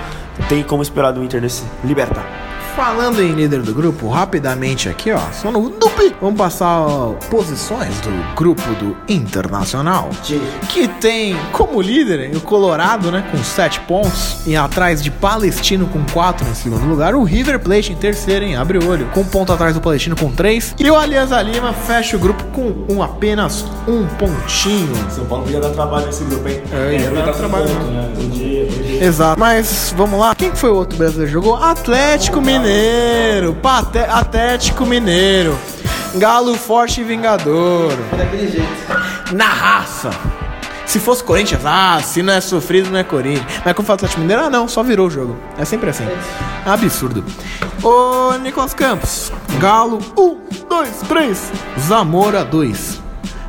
tem como esperar do Inter nesse libertar. Falando em líder do grupo, rapidamente aqui, ó, só no Dupi. Vamos passar ó, posições do grupo do Internacional. Que tem como líder o Colorado, né, com 7 pontos. E atrás de Palestino com 4 em segundo lugar. O River Plate em terceiro, hein? Abre o olho. Com um ponto atrás do Palestino com 3. E o Alianza Lima fecha o grupo com um, apenas um pontinho. São Paulo podia dar trabalho nesse grupo, hein? É, ia dar trabalho. né? Podia, podia. Exato. Mas vamos lá. Quem que foi o outro brasileiro que jogou? Atlético Mineiro. Pate... Atlético Mineiro. Galo forte e vingador. Daquele jeito. Na raça. Se fosse Corinthians, ah, se não é sofrido, não é Corinthians. Mas quando fala Atlético Mineiro, ah, não, só virou o jogo. É sempre assim. Absurdo. Ô, Nicolas Campos. Galo, um, dois, três. Zamora, dois.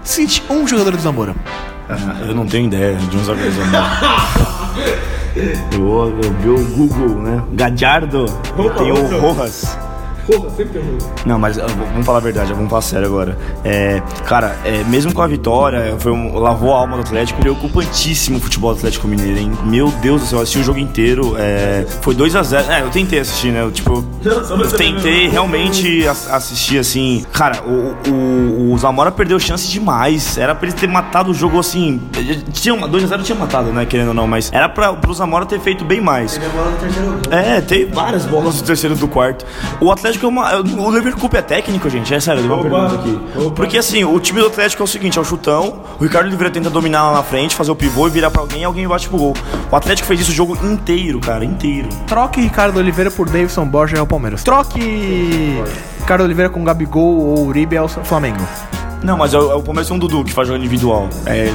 Cite um jogador do Zamora. Ah, Eu não tenho ideia de uns jogadores eu, eu vi o Google, né? Gadiardo. Tem o Rojas. Não, mas ah, vamos falar a verdade, vamos falar sério agora. É, cara, é, mesmo com a vitória, foi um, lavou a alma do Atlético. Preocupantíssimo o futebol do Atlético Mineiro, hein? Meu Deus do céu, eu assisti o jogo inteiro. é, foi 2x0. É, eu tentei assistir, né? Eu, tipo, eu tentei realmente ass- assistir assim. Cara, o, o, o Zamora perdeu chance demais. Era pra ele ter matado o jogo assim. Tinha uma, 2x0 tinha matado, né? Querendo ou não, mas era pra, pro Zamora ter feito bem mais. É, tem várias bolas do terceiro e do quarto. O Atlético é uma. O Liverpool é técnico, gente. É sério, deu uma pergunta aqui. Porque assim, o time do Atlético é o seguinte: é o chutão. O Ricardo Oliveira tenta dominar lá na frente, fazer o pivô e virar pra alguém e alguém bate pro gol. O Atlético fez isso o jogo inteiro, cara, inteiro. Troque Ricardo Oliveira por Davidson Borja ao Palmeiras. Troque Ricardo Oliveira com Gabigol ou Uribe ao Flamengo. Não, mas é o, é Palmeiras tem um Dudu que faz jogo individual. É,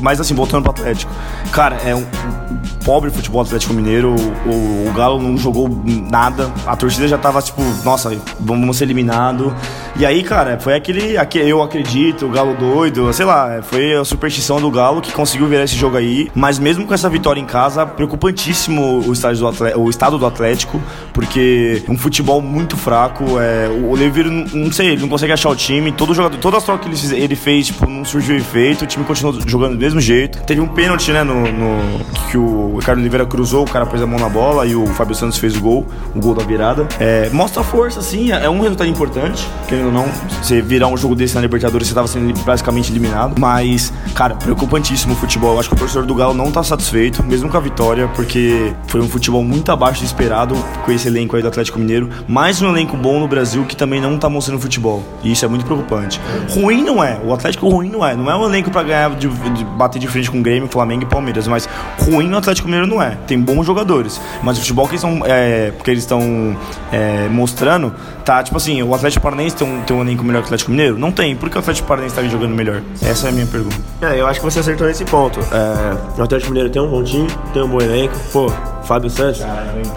mas assim, voltando pro Atlético. Cara, é um, um pobre futebol Atlético Mineiro. O, o- o Galo não jogou nada. A torcida já tava tipo, nossa, vamos ser eliminados. E aí, cara, foi aquele, aque- Eu acredito, o Galo doido, sei lá, foi a superstição do Galo que conseguiu virar esse jogo aí. Mas mesmo com essa vitória em casa, preocupantíssimo o, do o estado do Atlético, porque um futebol muito fraco. É, o Oliveira, não sei, ele não consegue achar o time. Todo jogador, todas as trocas que ele fez, ele fez, tipo, não surgiu efeito. O time continuou jogando do mesmo jeito. Teve um pênalti, né, no, no- que o Ricardo Oliveira cruzou, o cara pôs a mão na bola e o Fábio Santos fez o gol, o gol da virada. É, mostra força, sim, é um resultado importante. Querendo ou não, você virar um jogo desse na Libertadores, você tava sendo basicamente eliminado. Mas, cara, preocupantíssimo o futebol. Eu acho que o torcedor do Galo não tá satisfeito, mesmo com a vitória, porque foi um futebol muito abaixo do esperado com esse elenco aí do Atlético Mineiro. Mais um elenco bom no Brasil que também não tá mostrando futebol. E isso é muito preocupante. Ruim não é, o Atlético ruim não é. Não é um elenco pra ganhar, de, de bater de frente com Grêmio, Flamengo e Palmeiras. Mas ruim no Atlético Mineiro não é. Tem bons jogadores. Mas o futebol que eles estão é, eles estão é, mostrando, tá tipo assim, o Atlético Paranaense tem um tem um elenco melhor que o Atlético Mineiro? Não tem. Por que o Atlético Paranaense tá jogando melhor? Essa é a minha pergunta. É, eu acho que você acertou nesse ponto. É, o Atlético Mineiro tem um bom time, tem um bom elenco. Pô, Fábio Santos,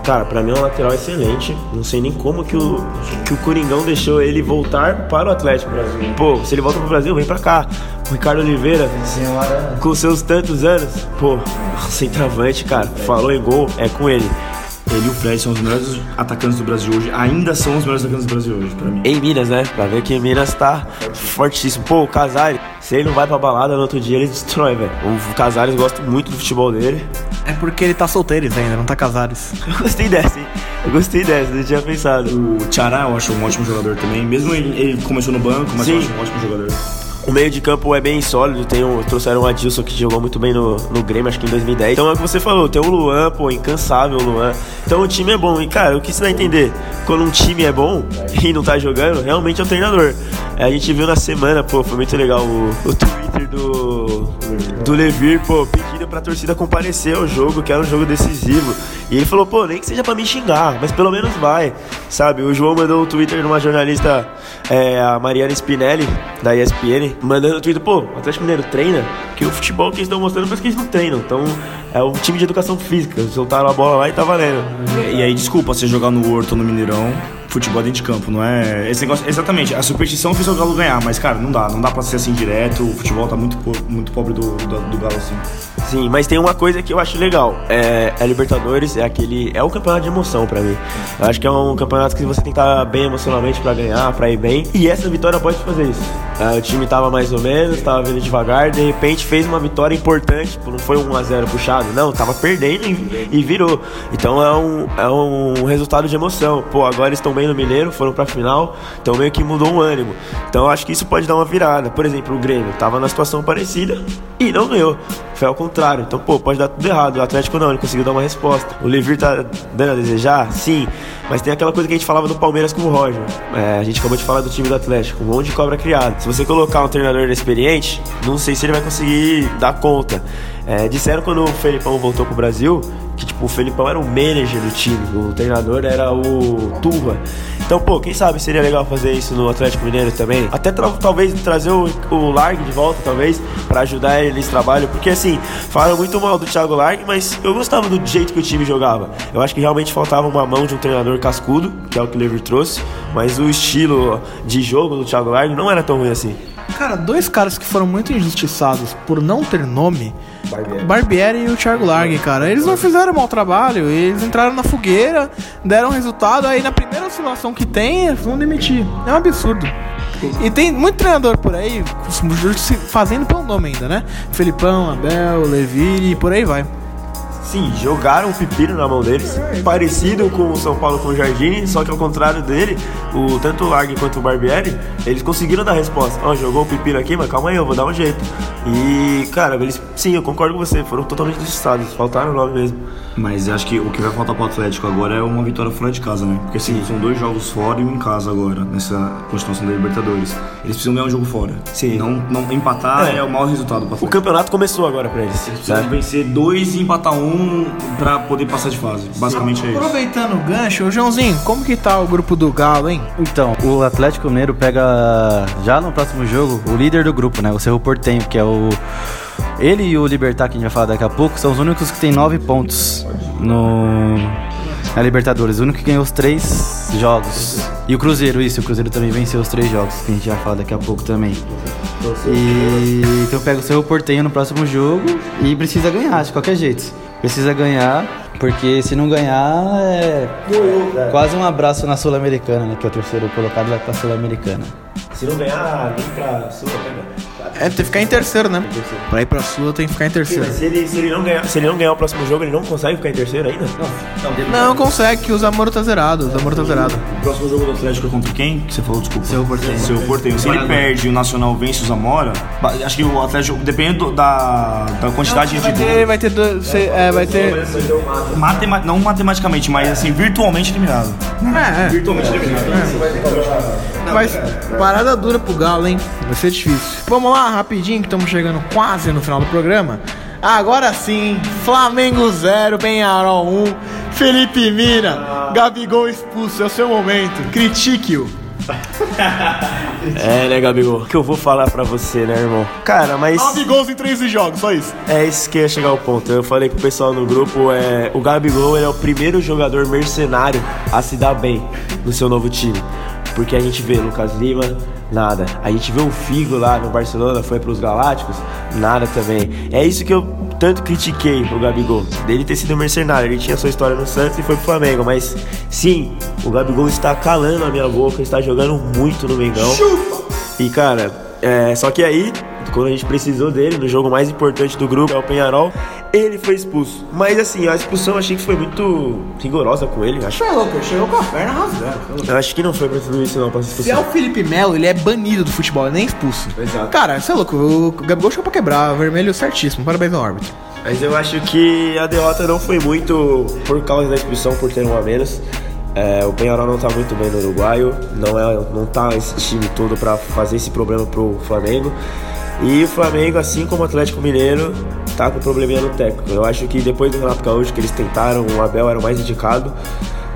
cara, pra mim é um lateral excelente. Não sei nem como que o, que o Coringão deixou ele voltar para o Atlético Brasil. Pô, se ele volta pro Brasil, vem pra cá. O Ricardo Oliveira, com seus tantos anos, pô, centroavante, cara, falou em gol, é com ele. Ele e o Fred são os melhores atacantes do Brasil hoje. Ainda são os melhores atacantes do Brasil hoje, pra mim. Em Minas, né? Pra ver que Minas tá fortíssimo. Pô, o Casares, se ele não vai pra balada no outro dia, ele destrói, velho. O Casares gosta muito do futebol dele. É porque ele tá solteiro ainda, não tá casado. Eu gostei dessa, hein? Eu gostei dessa, não tinha pensado. O Tchará eu acho um ótimo jogador também. Mesmo ele, ele começou no banco, mas eu Sim. acho um ótimo jogador. O meio de campo é bem sólido, tem um, trouxeram o Adilson que jogou muito bem no, no Grêmio, acho que em 2010. Então é o que você falou, tem o Luan, pô, incansável o Luan. Então o time é bom. E cara, o que você vai entender? Quando um time é bom e não tá jogando, realmente é o treinador. É, a gente viu na semana, pô, foi muito legal o, o Twitter do, do Levir, pô, pedindo pra torcida comparecer ao jogo, que era um jogo decisivo. E ele falou, pô, nem que seja pra me xingar, mas pelo menos vai, sabe? O João mandou um Twitter de uma jornalista, é, a Mariana Spinelli, da ESPN, mandando no Twitter, pô, o Atlético Mineiro treina, que o futebol que eles estão mostrando parece que eles não treinam. Então, é um time de educação física, soltaram a bola lá e tá valendo. E aí, desculpa, você jogar no Horto no Mineirão, futebol dentro de campo, não é. Esse negócio, exatamente, a superstição fez o Galo ganhar, mas, cara, não dá, não dá pra ser assim direto, o futebol tá muito, muito pobre do, do, do Galo assim. Sim, mas tem uma coisa que eu acho legal. É, a Libertadores é aquele. É um campeonato de emoção pra mim. Eu acho que é um campeonato que você tem que estar bem emocionalmente pra ganhar, pra ir bem. E essa vitória pode fazer isso. É, o time tava mais ou menos, tava vindo devagar, de repente fez uma vitória importante. Tipo, não foi um 1x0 puxado, não, tava perdendo e, e virou. Então é um, é um resultado de emoção. Pô, agora estão bem no Mineiro, foram pra final, então meio que mudou o ânimo. Então eu acho que isso pode dar uma virada. Por exemplo, o Grêmio tava na situação parecida e não ganhou. Foi ao contrário. Então, pô, pode dar tudo errado. O Atlético não, ele conseguiu dar uma resposta. O Levir tá dando a desejar? Sim. Mas tem aquela coisa que a gente falava do Palmeiras com o Roger. É, a gente acabou de falar do time do Atlético. Um monte de cobra criada. Se você colocar um treinador inexperiente, não sei se ele vai conseguir dar conta. É, disseram quando o Felipão voltou pro Brasil que tipo, o Felipão era o manager do time, o treinador era o Turra. Então, pô, quem sabe seria legal fazer isso no Atlético Mineiro também? Até tra- talvez trazer o, o Largue de volta, talvez, pra ajudar ele nesse trabalho, porque assim, falam muito mal do Thiago Largue, mas eu gostava do jeito que o time jogava. Eu acho que realmente faltava uma mão de um treinador cascudo, que é o que o Lever trouxe, mas o estilo de jogo do Thiago Largue não era tão ruim assim. Cara, dois caras que foram muito injustiçados por não ter nome, Barbieri e o Thiago Largue, cara. Eles não fizeram mau trabalho, eles entraram na fogueira, deram resultado, aí na primeira oscilação que tem, eles vão demitir. É um absurdo. E tem muito treinador por aí fazendo pelo nome ainda, né? Felipão, Abel, Levire e por aí vai. Sim, jogaram o pepino na mão deles, parecido com o São Paulo com o Jardine, só que ao contrário dele, o tanto o Largue quanto o Barbieri, eles conseguiram dar resposta. Ó, jogou o pepino aqui, mas calma aí, eu vou dar um jeito. E, cara, eles, sim, eu concordo com você, foram totalmente injustiçados, faltaram o nome mesmo. Mas acho que o que vai faltar pro Atlético agora é uma vitória fora de casa, né? Porque assim, são dois jogos fora e um em casa agora, nessa continuação da Libertadores. Eles precisam ganhar um jogo fora. Sim. Não, não empatar É. é, o mau resultado pro O campeonato começou agora pra eles, Precisam sabe? vencer dois e empatar um pra poder passar de fase. Basicamente é isso. Aproveitando o gancho, Joãozinho, como que tá o grupo do Galo, hein? Então, o Atlético Mineiro pega já no próximo jogo o líder do grupo, né? O Cerro Portenho, que é o. Ele e o Libertar, que a gente vai falar daqui a pouco, são os únicos que têm nove pontos no. Na Libertadores, o único que ganhou os três jogos. E o Cruzeiro, isso, o Cruzeiro também venceu os três jogos, que a gente vai falar daqui a pouco também. E então pega o Cerro Portenho no próximo jogo e precisa ganhar, de qualquer jeito. Precisa ganhar, porque se não ganhar é quase um abraço na Sul-Americana, né? Que é o terceiro colocado vai pra Sul-Americana. Se não ganhar, vem pra Sul, né? É, tem que ficar em terceiro, né? Pra ir pra Sula tem que ficar em terceiro. Se ele, se, ele não ganhar, se ele não ganhar o próximo jogo, ele não consegue ficar em terceiro ainda? Não, consegue, que o Zamoro tá zerado, o Zamoro tá zerado. O próximo jogo do Atlético é contra quem? Que você falou, desculpa. Cerro Porteño. Seu Porteño. Se ele perde e o Nacional vence o Zamora, acho que o Atlético, dependendo do- da, da quantidade Vai de ter, vai ter, dois- cê- é, vai ter... matema- não matematicamente, mas assim, virtualmente eliminado. É, é. Virtualmente eliminado. Mas parada dura pro Galo, hein? Vai ser difícil. Vamos lá, rapidinho, que estamos chegando quase no final do programa. Agora sim, Flamengo 0, Penharol 1, Felipe Mira, Gabigol expulso, é o seu momento. Critique-o. É, né, Gabigol? O que eu vou falar pra você, né, irmão? Cara, mas. 9 gols em 13 jogos, só isso. É isso que ia chegar ao ponto. Eu falei pro pessoal no grupo, é, o Gabigol é o primeiro jogador mercenário a se dar bem no seu novo time. Porque a gente vê Lucas Lima, nada. A gente vê o Figo lá no Barcelona, foi pros Galácticos, nada também. É isso que eu tanto critiquei o Gabigol, dele ter sido mercenário. Ele tinha sua história no Santos e foi pro Flamengo, mas sim, o Gabigol está calando a minha boca, está jogando muito no Mengão. E cara, é, só que aí, quando a gente precisou dele, no jogo mais importante do grupo, que é o Penharol, ele foi expulso. Mas assim, a expulsão eu achei que foi muito rigorosa com ele. Acho, é louco, chegou com a perna rasgando. eu acho que não foi pra tudo isso não, pra essa Se é o expulsão. Felipe Melo, ele é banido do futebol, ele nem expulso. Exato. Cara, você é louco, o Gabigol chegou pra quebrar, vermelho certíssimo, parabéns ao árbitro. Mas eu acho que a derrota não foi muito por causa da expulsão, por ter um a menos. É, o Penharol não tá muito bem no Uruguaio, não, é, não tá esse time todo pra fazer esse problema pro Flamengo. E o Flamengo, assim como o Atlético Mineiro, tá com probleminha no técnico. Eu acho que depois do Renato Gaúcho que eles tentaram, o Abel era o mais indicado.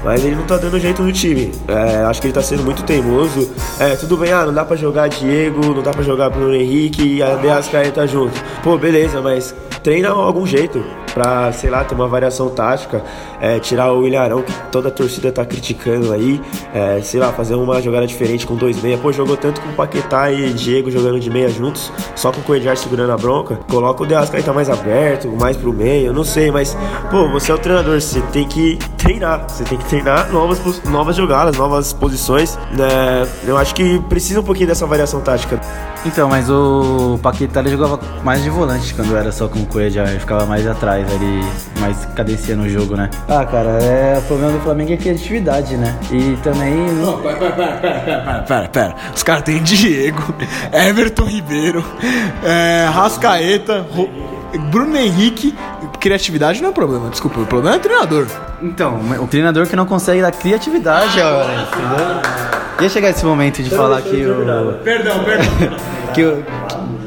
Mas ele não tá dando jeito no time. É, acho que ele tá sendo muito teimoso. É, tudo bem, ah, não dá pra jogar Diego, não dá pra jogar Bruno Henrique e a Deascaeta tá junto. Pô, beleza, mas treina algum jeito pra, sei lá, ter uma variação tática, é, tirar o Ilharão, que toda a torcida tá criticando aí, é, sei lá, fazer uma jogada diferente com dois meia. Pô, jogou tanto com Paquetá e Diego jogando de meia juntos, só com o Coedjar segurando a bronca. Coloca o Deascaeta mais aberto, mais pro meio, não sei, mas, pô, você é o treinador, você tem que treinar, você tem que treinar novas, novas jogadas, novas posições. né? eu acho que precisa um pouquinho dessa variação tática. Então, mas o Paquetá ele jogava mais de volante quando era só com o ele ficava mais atrás, ele mais cadencia no jogo, né? Ah, cara, é, o problema do Flamengo é criatividade, né? E também. não- Pera, pera, pera. Os caras têm Diego, Everton Ribeiro, é, Rascaeta, Ro- Bruno Henrique. Criatividade não é problema, desculpa, o problema é o treinador. Então, o treinador que não consegue dar criatividade, ó, entendeu? Ia chegar esse momento de falar que o. Perdão, perdão. que o,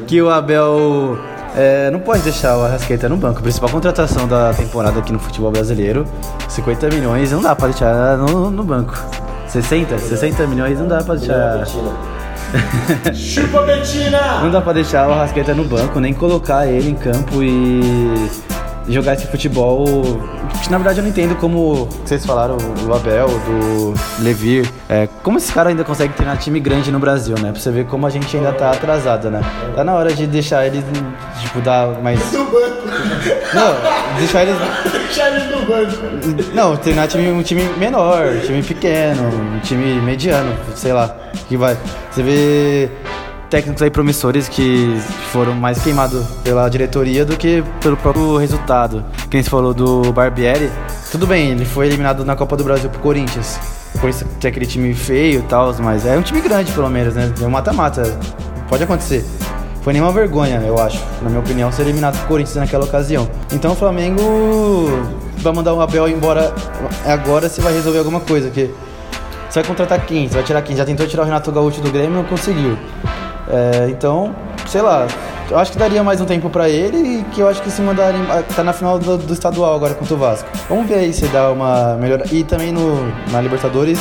que o Abel é, não pode deixar o Arrascaeta no banco. A principal contratação da temporada aqui no futebol brasileiro, 50 milhões, não dá pra deixar no, no banco. 60? 60 milhões não dá pra deixar. Chupa Betina! Não dá pra deixar o Arrascaeta no banco, nem colocar ele em campo e jogar esse futebol. Que, na verdade eu não entendo como vocês falaram do Abel, do Levir. É, como esses caras ainda conseguem treinar time grande no Brasil, né? Pra você ver como a gente ainda tá atrasado, né? Tá na hora de deixar eles, tipo, dar mais. Não, deixar eles. Deixa ele no banco. Não, treinar time, um time menor, um time pequeno, um time mediano, sei lá. Que vai. Você vê técnicos aí promissores que foram mais queimados pela diretoria do que pelo próprio resultado. Quem se falou do Barbieri, tudo bem, ele foi eliminado na Copa do Brasil pro Corinthians. Isso que é aquele time feio e tal, mas é um time grande pelo menos, né? É um mata-mata. Pode acontecer. Foi nenhuma vergonha, eu acho, na minha opinião, ser eliminado pro Corinthians naquela ocasião. Então o Flamengo vai mandar o Abel embora agora se vai resolver alguma coisa, que você vai contratar quem? Você vai tirar quem? Já tentou tirar o Renato Gaúcho do Grêmio não conseguiu. É, então, sei lá, eu acho que daria mais um tempo pra ele e que eu acho que se mandar ele- tá na final do, do estadual agora contra o Vasco. Vamos ver aí se dá uma melhor e também no na Libertadores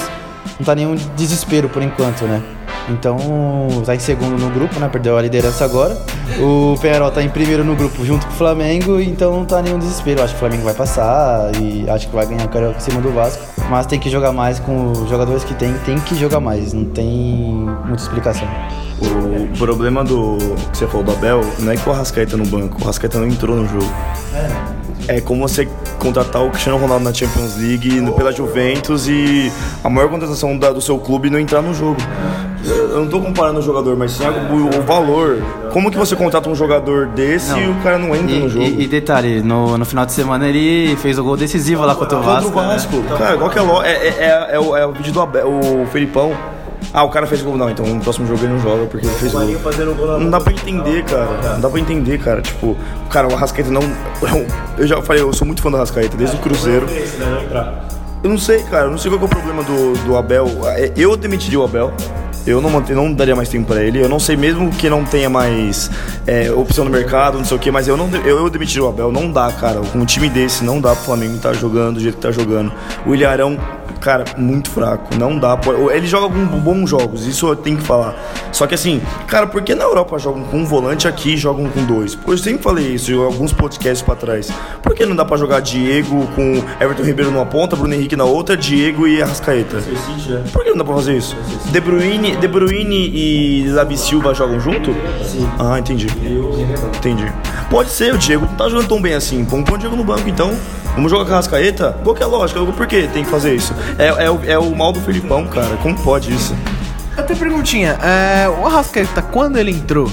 não tá nenhum desespero por enquanto, né? Então, tá em segundo no grupo, né? Perdeu a liderança agora. O Penharol tá em primeiro no grupo junto com o Flamengo, então não tá nenhum desespero. Eu acho que o Flamengo vai passar e acho que vai ganhar o Carioca em cima do Vasco. Mas tem que jogar mais com os jogadores que tem, tem que jogar mais, não tem muita explicação. O problema do que você falou do Abel não é que o Arrascaeta no banco, o Arrascaeta não entrou no jogo. É como você contratar o Cristiano Ronaldo na Champions League pela Juventus e a maior contratação da- do seu clube não entrar no jogo. Eu não tô comparando o jogador, mas sim o, o valor. Como que você contrata um jogador desse e o cara não entra E, no jogo? e- e detalhe, no, no final de semana ele fez o gol decisivo lá contra o Vasco. Contra o né? Vasco. Cara, qual que é, é, é, é, é o, é o vídeo do Abel, o Felipão. Ah, o cara fez gol. Não, então no próximo jogo ele não joga porque ele fez gol. Não dá pra entender, cara. Não dá pra entender, cara. Tipo, cara, o Arrascaeta não. Eu já falei, eu sou muito fã do Arrascaeta, desde o Cruzeiro. Eu não sei, cara. Eu não sei qual é o problema do, do Abel. É, Eu demitiria o Abel. Eu não, não daria mais tempo pra ele. Eu não sei, mesmo que não tenha mais é, opção no mercado, não sei o que, mas eu não eu, eu demitiria o Abel. Não dá, cara. Com um time desse, não dá pro Flamengo estar jogando do jeito que tá jogando. O Ilharão cara, muito fraco. Não dá. Ele joga alguns bons jogos, isso eu tenho que falar. Só que assim, cara, por que na Europa jogam com um volante aqui jogam com dois? Pô, eu sempre falei isso em alguns podcasts pra trás. Por que não dá pra jogar Diego com Everton Ribeiro numa ponta, Bruno Henrique na outra, Diego e Arrascaeta? Por que não dá pra fazer isso? De Bruyne, De Bruyne e Davi Silva jogam junto? Sim. Ah, entendi. Entendi. Pode ser, o Diego não tá jogando tão bem assim. Põe o Diego no banco então. Vamos jogar com a Rascaeta? Qual que é a lógica? Por que tem que fazer isso? É, é, o, é o mal do Felipão, cara. Como pode isso? Até perguntinha, é, o Arrascaeta, quando ele entrou,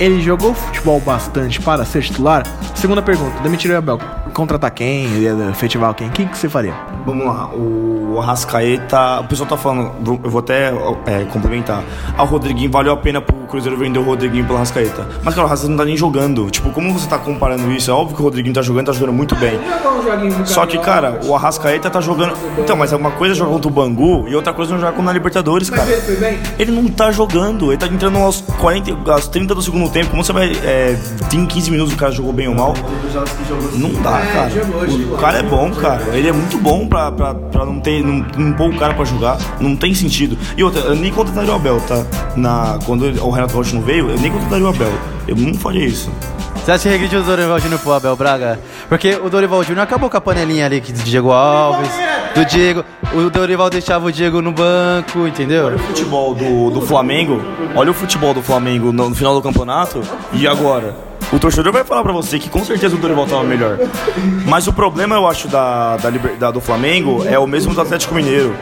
ele jogou futebol bastante para ser titular? Segunda pergunta, demitiria o Abel. Contratar quem? Ia Efetivar quem? O que, que você faria? Vamos lá, o Arrascaeta. O pessoal tá falando, eu vou até é, complementar. Ah, o Rodriguinho valeu a pena pro Cruzeiro vender o Rodriguinho pelo Arrascaeta. Mas, cara, o Arrascaeta não tá nem jogando. Tipo, como você tá comparando isso? É óbvio que o Rodriguinho tá jogando, tá jogando muito bem. Só que, cara, o Arrascaeta tá jogando. Então, mas é uma coisa é jogar contra o Bangu e outra coisa é jogar na Libertadores, cara. foi bem? Ele não tá jogando, ele tá entrando aos 40, aos 30 do segundo tempo. Como você vai. É, tem 15 minutos o cara jogou bem ou mal? Não dá, cara. O cara é bom, cara. Ele é muito bom pra, pra, pra não ter. Não, não pôr o cara pra jogar. Não tem sentido. E outra, eu nem contrataria o Abel, tá? Na, quando o Renato Rocha não veio, eu nem contrataria o Abel. Eu não faria isso. Você acha que regride o Dorival Júnior pro Abel Braga? Porque o Dorival Júnior acabou com a panelinha ali do Diego Alves, do Diego. O Dorival deixava o Diego no banco, entendeu? Olha o futebol do, do Flamengo. Olha o futebol do Flamengo no, no final do campeonato. E agora? O torcedor vai falar pra você que com certeza o Dorival tava melhor. Mas o problema, eu acho, da, da, da- do Flamengo é o mesmo do Atlético Mineiro.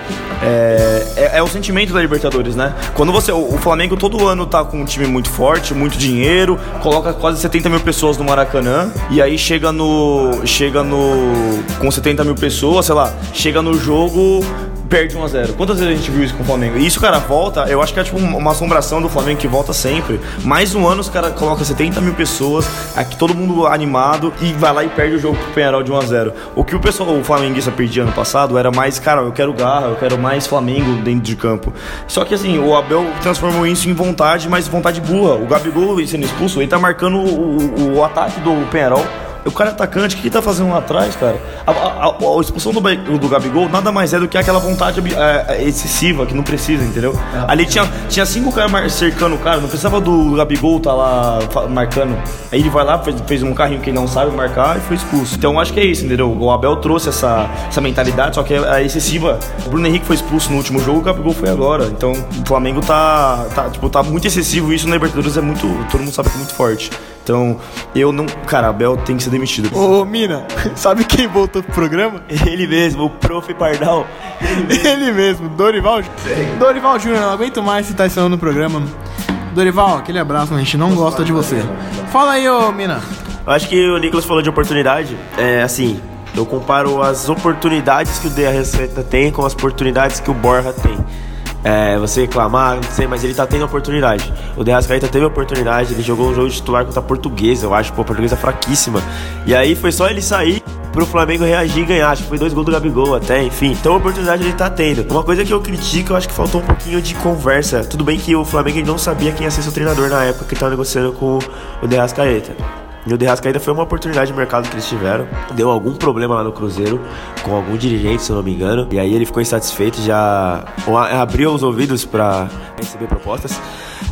É, é, é o sentimento da Libertadores, né? Quando você. O, o Flamengo todo ano tá com um time muito forte, muito dinheiro, coloca quase 70 mil pessoas no Maracanã. E aí chega no. Chega no. Com 70 mil pessoas, sei lá, chega no jogo perde 1x0. Quantas vezes a gente viu isso com o Flamengo? E isso, cara, volta, eu acho que é tipo uma assombração do Flamengo que volta sempre. Mais um ano os caras colocam 70 mil pessoas, aqui todo mundo animado, e vai lá e perde o jogo pro Penharol de 1x0. O que o pessoal, o flamenguista perdia ano passado era mais, cara, eu quero garra, eu quero mais Flamengo dentro de campo. Só que assim, o Abel transformou isso em vontade, mas vontade burra. O Gabigol sendo expulso, ele tá marcando o, o- o ataque do Penharol. O cara é atacante, o que ele tá fazendo lá atrás, cara? A, a- a- expulsão do, do Gabigol nada mais é do que aquela vontade é, é, excessiva que não precisa, entendeu? Ali tinha, tinha cinco caras cercando o cara, não precisava do Gabigol tá lá marcando. Aí ele vai lá, fez, fez um carrinho que ele não sabe marcar e foi expulso. Então eu acho que é isso, entendeu? O Abel trouxe essa, essa mentalidade, só que é, é excessiva. O Bruno Henrique foi expulso no último jogo, o Gabigol foi agora. Então o Flamengo tá, tá, tipo, tá muito excessivo isso na Libertadores, é muito. Todo mundo sabe que é muito forte. Então, eu não. Cara, Abel tem que ser demitido. Ô, Mina, sabe quem voltou pro programa? Ele mesmo, o prof. Pardal. Ele mesmo, Dorival. Dorival Júnior, não aguento mais citar esse nome no programa. Dorival, aquele abraço, a gente não gosta de você. Fala aí, ô Mina. Eu acho que o Nicolas falou de oportunidade. É assim, eu comparo as oportunidades que o De Arrascaeta tem com as oportunidades que o Borja tem. É, você reclamar, não sei, mas ele tá tendo oportunidade. O De Arrascaeta teve oportunidade, ele jogou um jogo de titular contra a Portuguesa, eu acho, pô, a Portuguesa fraquíssima. E aí foi só ele sair pro Flamengo reagir e ganhar. Acho que foi dois gols do Gabigol até, enfim. Então a oportunidade ele tá tendo. Uma coisa que eu critico, eu acho que faltou um pouquinho de conversa. Tudo bem que o Flamengo não sabia quem ia ser seu treinador na época que ele tava negociando com o De Arrascaeta. E o De Rascaeta foi uma oportunidade de mercado que eles tiveram. Deu algum problema lá no Cruzeiro, com algum dirigente, se eu não me engano. E aí ele ficou insatisfeito, já abriu os ouvidos para receber propostas.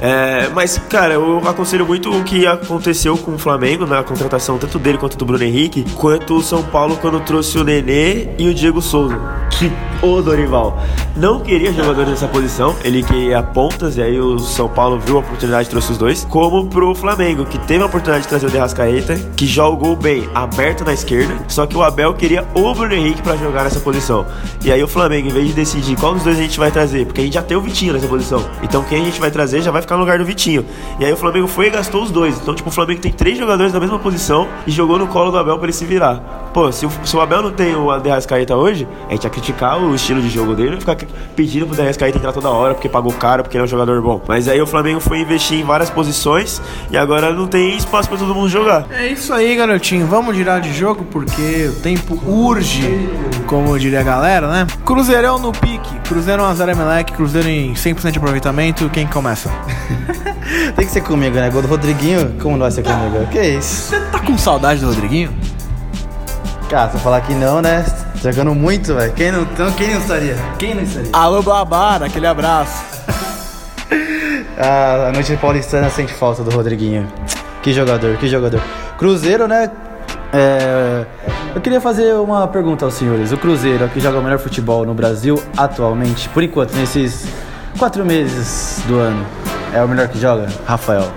É, mas, cara, eu aconselho muito o que aconteceu com o Flamengo na contratação, tanto dele quanto do Bruno Henrique, quanto o São Paulo quando trouxe o Nenê e o Diego Souza. Que o Dorival não queria jogadores nessa posição, ele queria pontas, e aí o São Paulo viu a oportunidade e trouxe os dois. Como pro Flamengo, que teve a oportunidade de trazer o De Rascaeta, que jogou bem aberto na esquerda, só que o Abel queria o Bruno Henrique pra jogar nessa posição. E aí o Flamengo, em vez de decidir qual dos dois a gente vai trazer, porque a gente já tem o Vitinho nessa posição, então quem a gente vai trazer já vai ficar no lugar do Vitinho. E aí o Flamengo foi e gastou os dois. Então, tipo, o Flamengo tem três jogadores na mesma posição e jogou no colo do Abel pra ele se virar. Pô, se o, se o Abel não tem o De Rascaeta hoje, a gente ia criticar o estilo de jogo dele, ficar pedindo pro De Rascaeta entrar toda hora porque pagou caro, porque ele é um jogador bom. Mas aí o Flamengo foi investir em várias posições e agora não tem espaço pra todo mundo jogar. É isso aí, garotinho. Vamos girar de jogo porque o tempo urge, como diria a galera, né? Cruzeirão no pique. Cruzeiro 1x0 Emelec, Cruzeiro em 100% de aproveitamento. Quem começa? Tem que ser comigo, né? Gol do Rodriguinho, como não vai ser comigo? Que isso? Você tá com saudade do Rodriguinho? Cara, se eu falar que não, né? Jogando muito, velho. Quem não, então, quem não estaria? Quem não estaria? Alô, Babar, aquele abraço. Ah, a noite paulistana sente falta do Rodriguinho. Que jogador, que jogador. Cruzeiro, né? É, eu queria fazer uma pergunta aos senhores. O Cruzeiro é o que joga o melhor futebol no Brasil atualmente, por enquanto, nesses quatro meses do ano, é o melhor que joga? Rafael.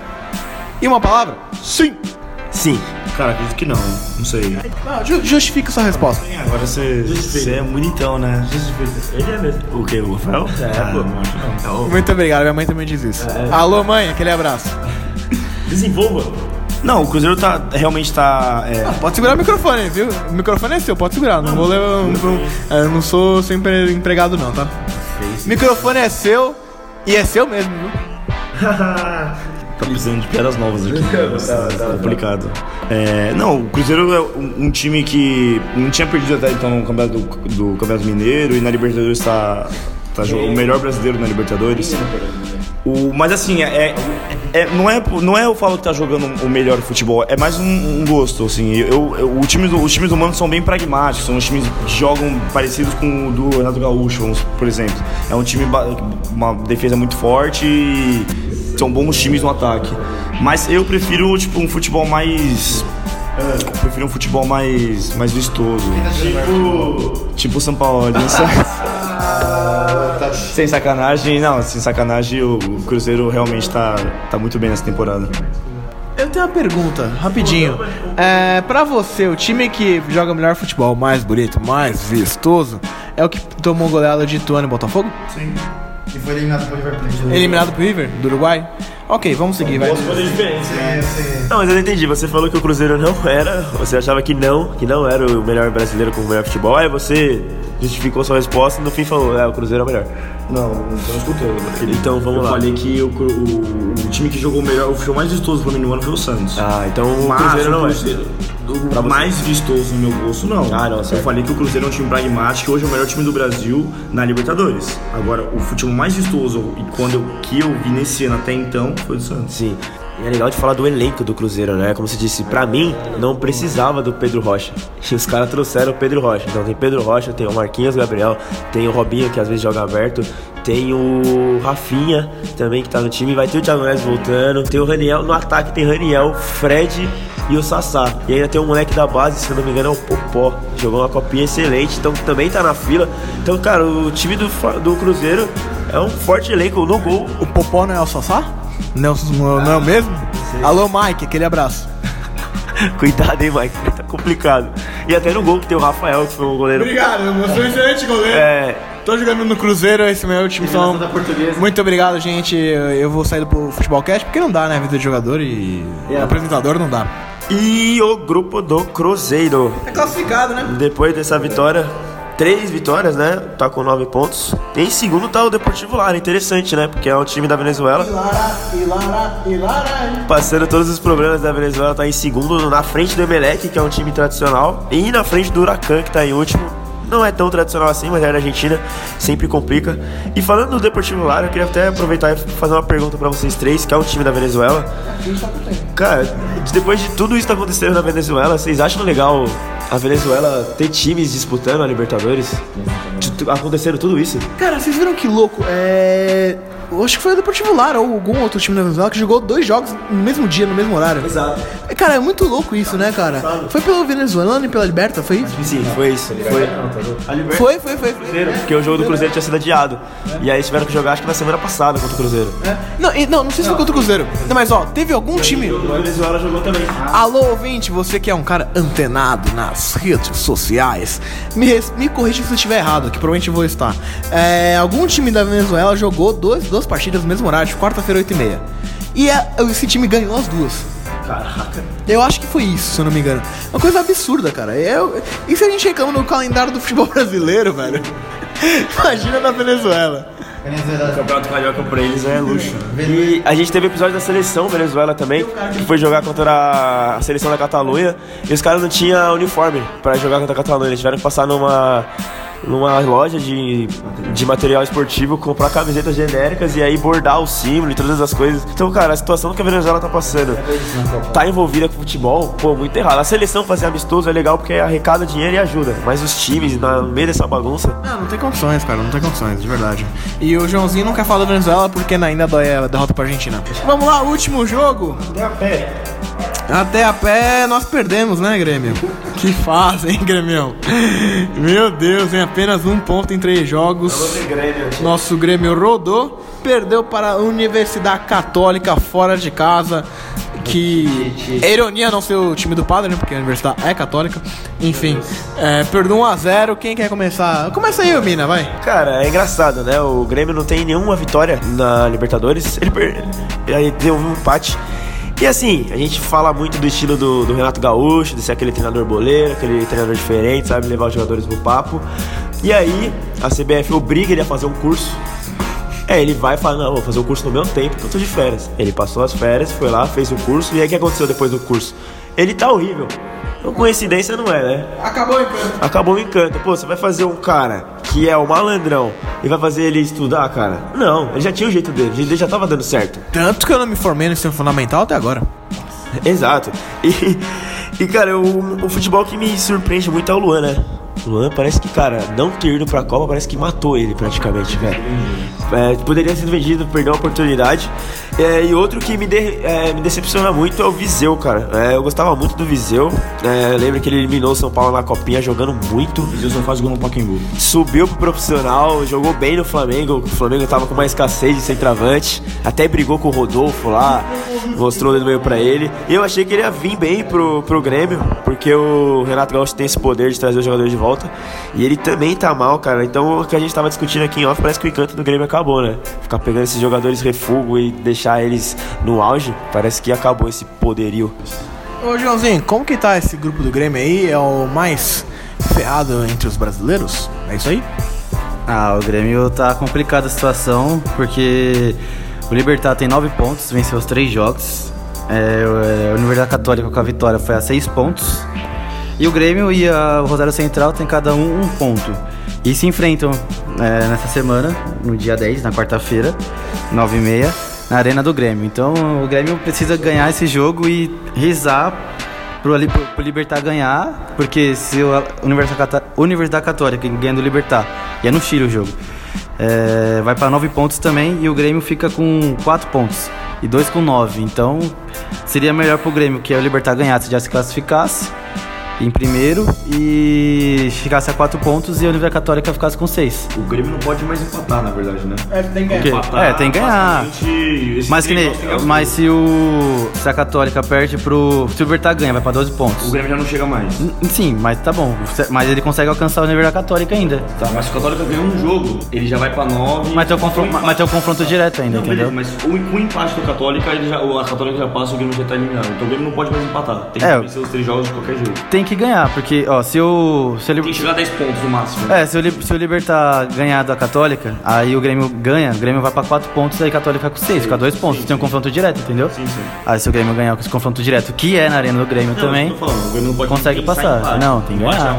E uma palavra? Sim. Sim. Cara, acredito que não. Não sei. Não, ju- justifica sua resposta. Agora você, você é bonitão, né? Ele é mesmo. O que? O Rafael? É, Ah, pô. não acho não. Muito obrigado, minha mãe também diz isso. Alô, mãe, aquele abraço. Desenvolva. Não, o Cruzeiro tá realmente tá. é, Pode segurar o microfone, viu? O microfone é seu, pode segurar. Não vou levar. Não, é, eu não sou sempre empregado, não, tá? Microfone é seu e é seu mesmo, viu? tá precisando de piadas novas aqui. Tá, complicado. É, não, o Cruzeiro é um, time que não tinha perdido até então no campeonato do, do Campeonato Mineiro e na Libertadores tá, tá o melhor brasileiro na Libertadores. O, mas assim, é, é- não, é, não é eu falo que tá jogando o melhor futebol, é mais um, um gosto, assim. Eu, eu, o time os times do Mano são bem pragmáticos, são os times que jogam parecidos com o do Renato Gaúcho, por exemplo. É um time, uma defesa muito forte e são bons times no ataque. Mas eu prefiro, tipo, um futebol mais... Eu prefiro um futebol mais, mais vistoso. Tipo... Tipo o São Paulo, sabe? Sem sacanagem, não, sem sacanagem, o Cruzeiro realmente tá, tá muito bem nessa temporada. Eu tenho uma pergunta, rapidinho. É, pra você, o time que joga melhor futebol, mais bonito, mais vistoso, é o que tomou goleada de Ituano e Botafogo? E foi eliminado pelo River Plate. Eliminado pro River, do Uruguai? Ok, vamos seguir, vai. Não, mas eu não entendi. Você falou que o Cruzeiro não era. Você achava que não, que não era o melhor brasileiro com o melhor futebol. Aí você justificou sua resposta e no fim falou, é, o Cruzeiro é o melhor. Não, você não escutou. Então vamos eu lá. falei que o, o, o time que jogou melhor, o show mais vistoso pra mim no ano foi o Santos. Ah, então o Mas Cruzeiro não é. Cruzeiro, o mais vistoso no meu gosto, não. Ah, não, Eu falei que o Cruzeiro é um time pragmático e hoje é o melhor time do Brasil na Libertadores. Agora, o futebol mais vistoso e quando eu, que eu vi nesse ano até então foi o Santos. Sim. E é legal de falar do elenco do Cruzeiro, né? Como você disse, pra mim, não precisava do Pedro Rocha. E os caras trouxeram o Pedro Rocha. Então tem Pedro Rocha, tem o Marquinhos Gabriel, tem o Robinho, que às vezes joga aberto, tem o Rafinha também, que tá no time, vai ter o Thiago Neves voltando, tem o Raniel, no ataque tem Raniel, Fred e o Sassá. E ainda tem um moleque da base, se eu não me engano, é o Popó. Jogou uma copinha excelente, então também tá na fila. Então, cara, o time do, do Cruzeiro é um forte elenco no gol. O Popó não é o Sassá? Não, não, é o mesmo? Alô, Mike, aquele abraço. Cuidado, hein, Mike? Tá complicado. E até no gol que tem o Rafael, que foi um goleiro. Obrigado, eu sou um excelente goleiro. É. Tô jogando no Cruzeiro, esse é o meu time. Então, da Portuguesa. muito obrigado, gente. Eu vou sair do Futebolcast porque não dá, né? Vida de jogador e apresentador não dá. E o grupo do Cruzeiro. É classificado, né? Depois dessa vitória, três vitórias, né? Tá com nove pontos. Em segundo tá o Deportivo Lara. Interessante, né? Porque é um time da Venezuela. Ilara, Ilara, Ilara. Passando todos os problemas da Venezuela, tá em segundo, na frente do Emelec, que é um time tradicional, e na frente do Huracan, que tá em último. Não é tão tradicional assim, mas é da Argentina, sempre complica. E falando do Deportivo Lara, eu queria até aproveitar e fazer uma pergunta pra vocês três, que é um time da Venezuela. Cara, depois de tudo isso que tá acontecendo na Venezuela, vocês acham legal a Venezuela ter times disputando a Libertadores? Acontecendo tudo isso? Cara, vocês viram que louco? É. Eu acho que foi o Deportivo Lara ou algum outro time da Venezuela que jogou dois jogos no mesmo dia, no mesmo horário. Exato. Cara, é muito louco isso, né, cara? Foi pelo venezuelano e pela Liberta, foi isso? Sim, foi isso. Foi. Foi, foi, foi. Cruzeiro, porque o jogo do Cruzeiro tinha sido adiado. E aí tiveram que jogar acho que na semana passada contra o Cruzeiro. Não, e- não, não sei se foi contra o Cruzeiro. Não, mas ó, teve algum time. O Venezuela jogou também. Alô, ouvinte, você que é um cara antenado nas redes sociais, me, me corrija se eu estiver errado, que provavelmente eu vou estar. É, algum time da Venezuela jogou dois, duas partidas no mesmo horário, de quarta-feira, 8 e meia. E é- esse time ganhou as duas. Caraca. Eu acho que foi isso, se eu não me engano. Uma coisa absurda, cara. Eu, e se a gente reclama no calendário do futebol brasileiro, velho? Imagina na Venezuela. Venezuela. Campeonato Carioca pra eles é luxo. E a gente teve episódio da seleção Venezuela também, que foi jogar contra a seleção da Catalunha. E os caras não tinham uniforme pra jogar contra a Catalunha. Eles tiveram que passar numa. Numa loja de, de material esportivo, comprar camisetas genéricas e aí bordar o símbolo e todas as coisas. Então, cara, a situação que a Venezuela tá passando, tá envolvida com futebol, pô, muito errado. A seleção fazer amistoso é legal porque arrecada dinheiro e ajuda, mas os times, na- no meio dessa bagunça, Não, não tem condições, cara, não tem condições, de verdade. E o Joãozinho não quer falar da Venezuela porque ainda dói a derrota pra Argentina. Vamos lá, último jogo. Até a pé. Até a pé nós perdemos, né, Grêmio? Que fase, hein, Grêmio? Meu Deus, em apenas um ponto em três jogos. Nosso Grêmio rodou, perdeu para a Universidade Católica fora de casa. Que é ironia não ser o time do padre, né? Porque a universidade é católica. Enfim, é, perdeu 1 a 0 Quem quer começar? Começa aí, Mina, vai. Cara, é engraçado, né? O Grêmio não tem nenhuma vitória na Libertadores. Ele, per... ele deu um empate. E assim, a gente fala muito do estilo do, do Renato Gaúcho, de ser aquele treinador boleiro, aquele treinador diferente, sabe? Levar os jogadores pro papo. E aí, a CBF obriga ele a fazer um curso. É, ele vai e fala, não, vou fazer o curso no meu tempo, porque eu tô de férias. Ele passou as férias, foi lá, fez o curso, e aí o que aconteceu depois do curso? Ele tá horrível. Então, coincidência não é, né? Acabou o encanto. Acabou o encanto. Pô, você vai fazer um cara que é o malandrão e vai fazer ele estudar, cara? Não, ele já tinha o jeito dele, ele já tava dando certo. Tanto que eu não me formei no ensino fundamental até agora. Exato. E, e cara, o, o futebol que me surpreende muito é o Luan, né? O Luan parece que, cara, não ter ido pra Copa parece que matou ele praticamente, velho. É, poderia ser vendido, perdeu a oportunidade. É, e outro que me, de- é, me decepciona muito é o Viseu, cara. É, eu gostava muito do Viseu. É, lembro que ele eliminou o São Paulo na Copinha jogando muito. O Viseu só faz gol no Pacaembu. Subiu pro profissional, jogou bem no Flamengo. O Flamengo tava com uma escassez de centroavante. Até brigou com o Rodolfo lá, mostrou o meio pra ele. E eu achei que ele ia vir bem pro, pro Grêmio, porque o Renato Gaúcho tem esse poder de trazer os jogadores de volta. E ele também tá mal, cara. Então o que a gente tava discutindo aqui em off, parece que o encanto do Grêmio acabou, né? Ficar pegando esses jogadores refugo e deixar eles no auge, parece que acabou esse poderio. Ô Joãozinho, como que tá esse grupo do Grêmio aí? É o mais ferrado entre os brasileiros? É isso aí? Ah, o Grêmio tá complicada a situação, porque o Libertar tem 9 pontos, venceu os 3 jogos. É, a Universidade Católica com a vitória foi a 6 pontos. E o Grêmio e a- o Rosário Central tem cada um um ponto. E se enfrentam é, nessa semana, no dia 10, na quarta-feira, 9h30, na Arena do Grêmio. Então o Grêmio precisa ganhar esse jogo e rezar pro, pro, pro Libertar ganhar, porque se a Universidade, Católica ganha do Libertar, e é no Chile o jogo, é, vai para 9 pontos também e o Grêmio fica com 4 pontos e 2 com 9. Então seria melhor pro Grêmio que o Libertar ganhasse, já se classificasse em primeiro e ficasse a 4 pontos e a Universidade Católica ficasse com 6. O Grêmio não pode mais empatar, na verdade, né? É, tem que O quê? É, tem que ganhar. Mas que nem, mas se o se a Católica perde pro se o Libertar ganha, vai para 12 pontos. O Grêmio já não chega mais. N- Sim, mas tá bom. Mas ele consegue alcançar a Universidade Católica ainda. Tá, mas se o Católica ganhar um jogo, ele já vai pra 9. Mas tem o confronto, mas tem o confronto direto ainda, Não, entendeu? beleza, mas o, com o empate do Católica, ele já, a Católica já passa, o Grêmio já tá eliminado. Então o Grêmio não pode mais empatar. Tem que É. vencer os três jogos de qualquer jeito. Tem que ganhar, porque, ó, se o. Se o Tem que chegar a 10 pontos no máximo. é, se se Libertar ganhar da Católica, aí o Grêmio ganha, o Grêmio vai pra 4 pontos, aí a Católica com 6, fica 2 pontos. Tem um confronto direto, entendeu? Sim, sim. Aí se o Grêmio ganhar com esse confronto direto, que é na arena do Grêmio Não, também, eu falando, o Grêmio não pode consegue passar. Não, tem que ganhar.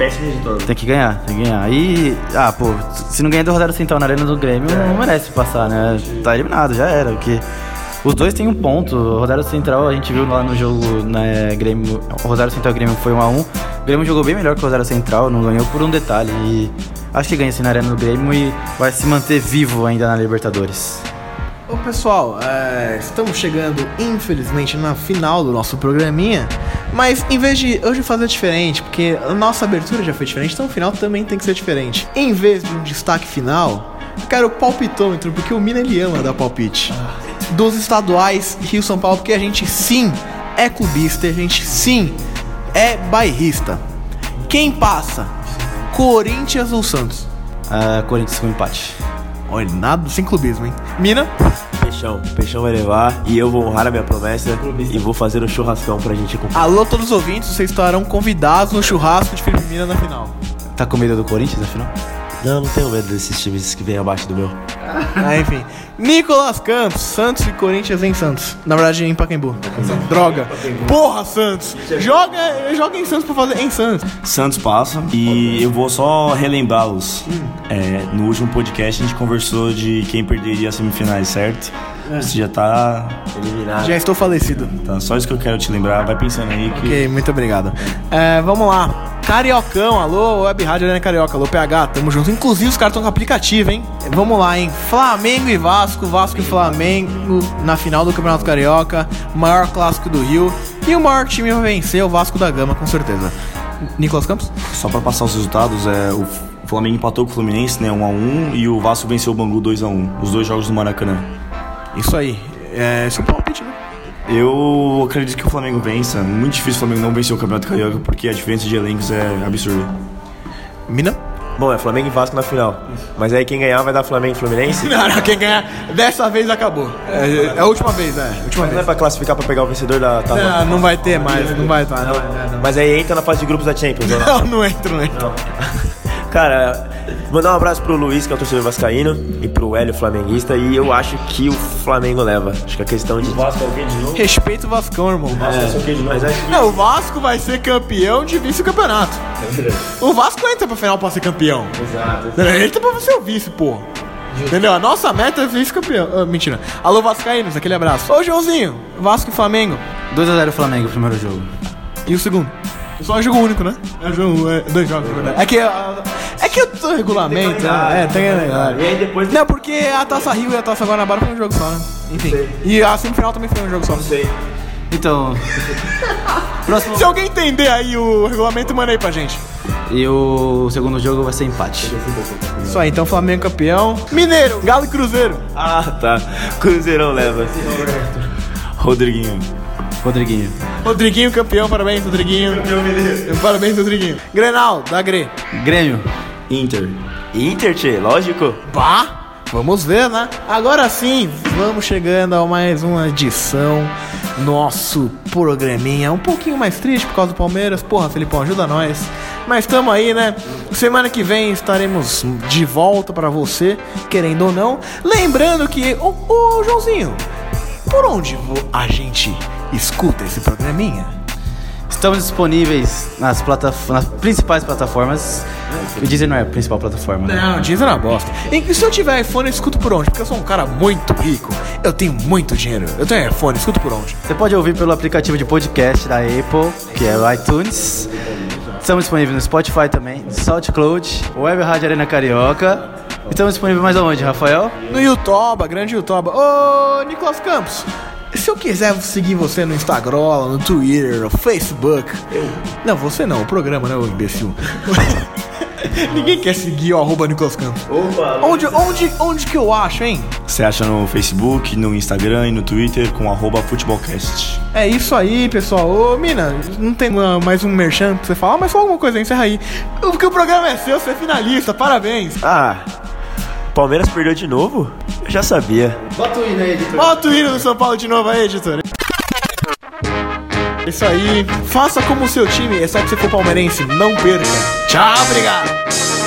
É. Tem que ganhar, tem que ganhar. E, ah, pô, se não ganhar do Rosário Central na Arena do Grêmio, não merece passar, né? Tá eliminado, já era. Porque os dois têm um ponto. O Rosário Central, a gente viu lá no jogo, né, Grêmio, o Rosário Central Grêmio foi 1 a 1 O Grêmio jogou bem melhor que o Rosário Central, não ganhou por um detalhe. E acho que ganha assim na Arena do Grêmio e vai se manter vivo ainda na Libertadores. Ô pessoal, é, estamos chegando infelizmente na final do nosso programinha, mas em vez de hoje fazer diferente, porque a nossa abertura já foi diferente, então o final também tem que ser diferente. Em vez de um destaque final, eu quero o palpitômetro, porque o Mina ele ama dar palpite. Dos estaduais Rio São Paulo, porque a gente sim é clubista, a gente sim é bairrista. Quem passa? Corinthians ou Santos? Ah, Corinthians com empate. Olha, nada sem clubismo, hein? Mina? Peixão, Peixão vai levar e eu vou honrar a minha promessa e vou fazer um churrascão pra gente acompanhar. Alô, todos os ouvintes, vocês estarão convidados no churrasco de Felipe Mina na final. Tá com medo do Corinthians, afinal? Não, não tenho medo desses times que vêm abaixo do meu. Ah, enfim. Nicolas Campos, Santos e Corinthians em Santos. Na verdade, em Pacaembu. Droga. Porra, Santos. Joga, joga em Santos pra fazer em Santos. Santos passa e eu vou só relembrá-los. Hum. É, no último podcast a gente conversou de quem perderia as semifinais, certo? É. Você já tá, Eliminado. Já estou falecido. tá. Só isso que eu quero te lembrar. Vai pensando aí que. Ok, muito obrigado. É, vamos lá. Cariocão, alô, Web Rádio Arena Carioca, alô, PH, tamo junto. Inclusive os caras estão com aplicativo, hein? Vamos lá, hein? Flamengo e Vasco, Vasco e Flamengo na final do Campeonato Carioca, maior clássico do Rio. E o maior time vai vencer, o Vasco da Gama, com certeza. Nicolas Campos? Só pra passar os resultados, é, o Flamengo empatou com o Fluminense, né? 1x1 e o Vasco venceu o Bangu 2x1. Os dois jogos do Maracanã. Isso aí. É, esse é o palpite, né? Eu acredito que o Flamengo vença. Muito difícil o Flamengo não vencer o Campeonato Carioca porque a diferença de elencos é absurda. Mina? Bom, é Flamengo e Vasco na final. Mas aí quem ganhar vai dar Flamengo e Fluminense? Não, não, quem ganhar dessa vez acabou. É, é a última vez, é. Última Não é vez. pra classificar pra pegar o vencedor da tábua? Não, não vai ter mais, não vai estar. Não, não. Mas aí entra na fase de grupos da Champions, ou não? Não, não entra, não entra. Cara, mandar um abraço pro Luiz, que é o torcedor vascaíno, e pro Hélio, flamenguista, e eu acho que o Flamengo leva. Acho que a questão de... Vasco é o quê de novo? Respeito o Vascão, irmão. Vasco é o quê de novo? Mas acho que... Não, o Vasco vai ser campeão de vice-campeonato. O Vasco entra pra final pra ser campeão. Exato. Ele entra pra ser o vice, pô. Entendeu? A nossa meta é vice-campeão. Ah, mentira. Alô, Vascaínos, aquele abraço. Ô, Joãozinho, Vasco e Flamengo. 2x0 Flamengo, primeiro jogo. E o segundo? Só é jogo único, né? É, jogo, é dois jogos, na verdade. É que, ah, é que o regulamento. né? É, tem que lembrar. E aí depois... Não, porque a Taça Rio e a Taça Guanabara foi um jogo só, né? Enfim. E a semifinal também foi um jogo só. Não sei. Então. próximo. Se alguém entender aí o regulamento, manda aí pra gente. E o segundo jogo vai ser empate. Isso aí, então Flamengo campeão. Mineiro, Galo e Cruzeiro. Ah, tá. Cruzeirão leva. Rodriguinho. Rodriguinho. Rodriguinho campeão, parabéns, Rodriguinho. Campeão mineiro. Parabéns, Rodriguinho. Grenal, da Gre. Grêmio. Inter. Inter, tchê, lógico. Bah! Vamos ver, né? Agora sim, vamos chegando a mais uma edição. Nosso programinha um pouquinho mais triste por causa do Palmeiras. Porra, Felipão, ajuda nós. Mas estamos aí, né? Semana que vem estaremos de volta pra você, querendo ou não. Lembrando que, ô, ô Joãozinho, por onde a gente escuta esse programinha? Estamos disponíveis nas, nas principais plataformas. O Deezer não é a principal plataforma. né? Não, Deezer é uma bosta. E se eu tiver iPhone, eu escuto por onde? Porque eu sou um cara muito rico. Eu tenho muito dinheiro. Eu tenho iPhone, escuto por onde? Você pode ouvir pelo aplicativo de podcast da Apple, que é o iTunes. Estamos disponíveis no Spotify também, SoundCloud, Web Rádio Arena Carioca. Estamos disponíveis mais aonde, Rafael? No Yutoba, grande Yutoba. Ô, Nicolas Campos, se eu quiser seguir você no Instagram, no Twitter, no Facebook. Não, você não, o programa, né, ô imbecil? Ninguém quer seguir o arroba Nicolas Campos. Opa, Onde, onde, onde que eu acho, hein? Você acha no Facebook, no Instagram e no Twitter com arroba futebolcast. É isso aí, pessoal. Ô, Mina, não tem uma- mais um merchan pra você falar, mas fala alguma coisa aí, encerra aí. Porque o programa é seu, você é finalista, parabéns. Ah, Palmeiras perdeu de novo? Eu já sabia. Bota o hino aí, editor. Bota o hino do São Paulo de novo aí, editor. Isso aí. Faça como o seu time, exceto se for palmeirense. Não perca. Tchau, obrigado.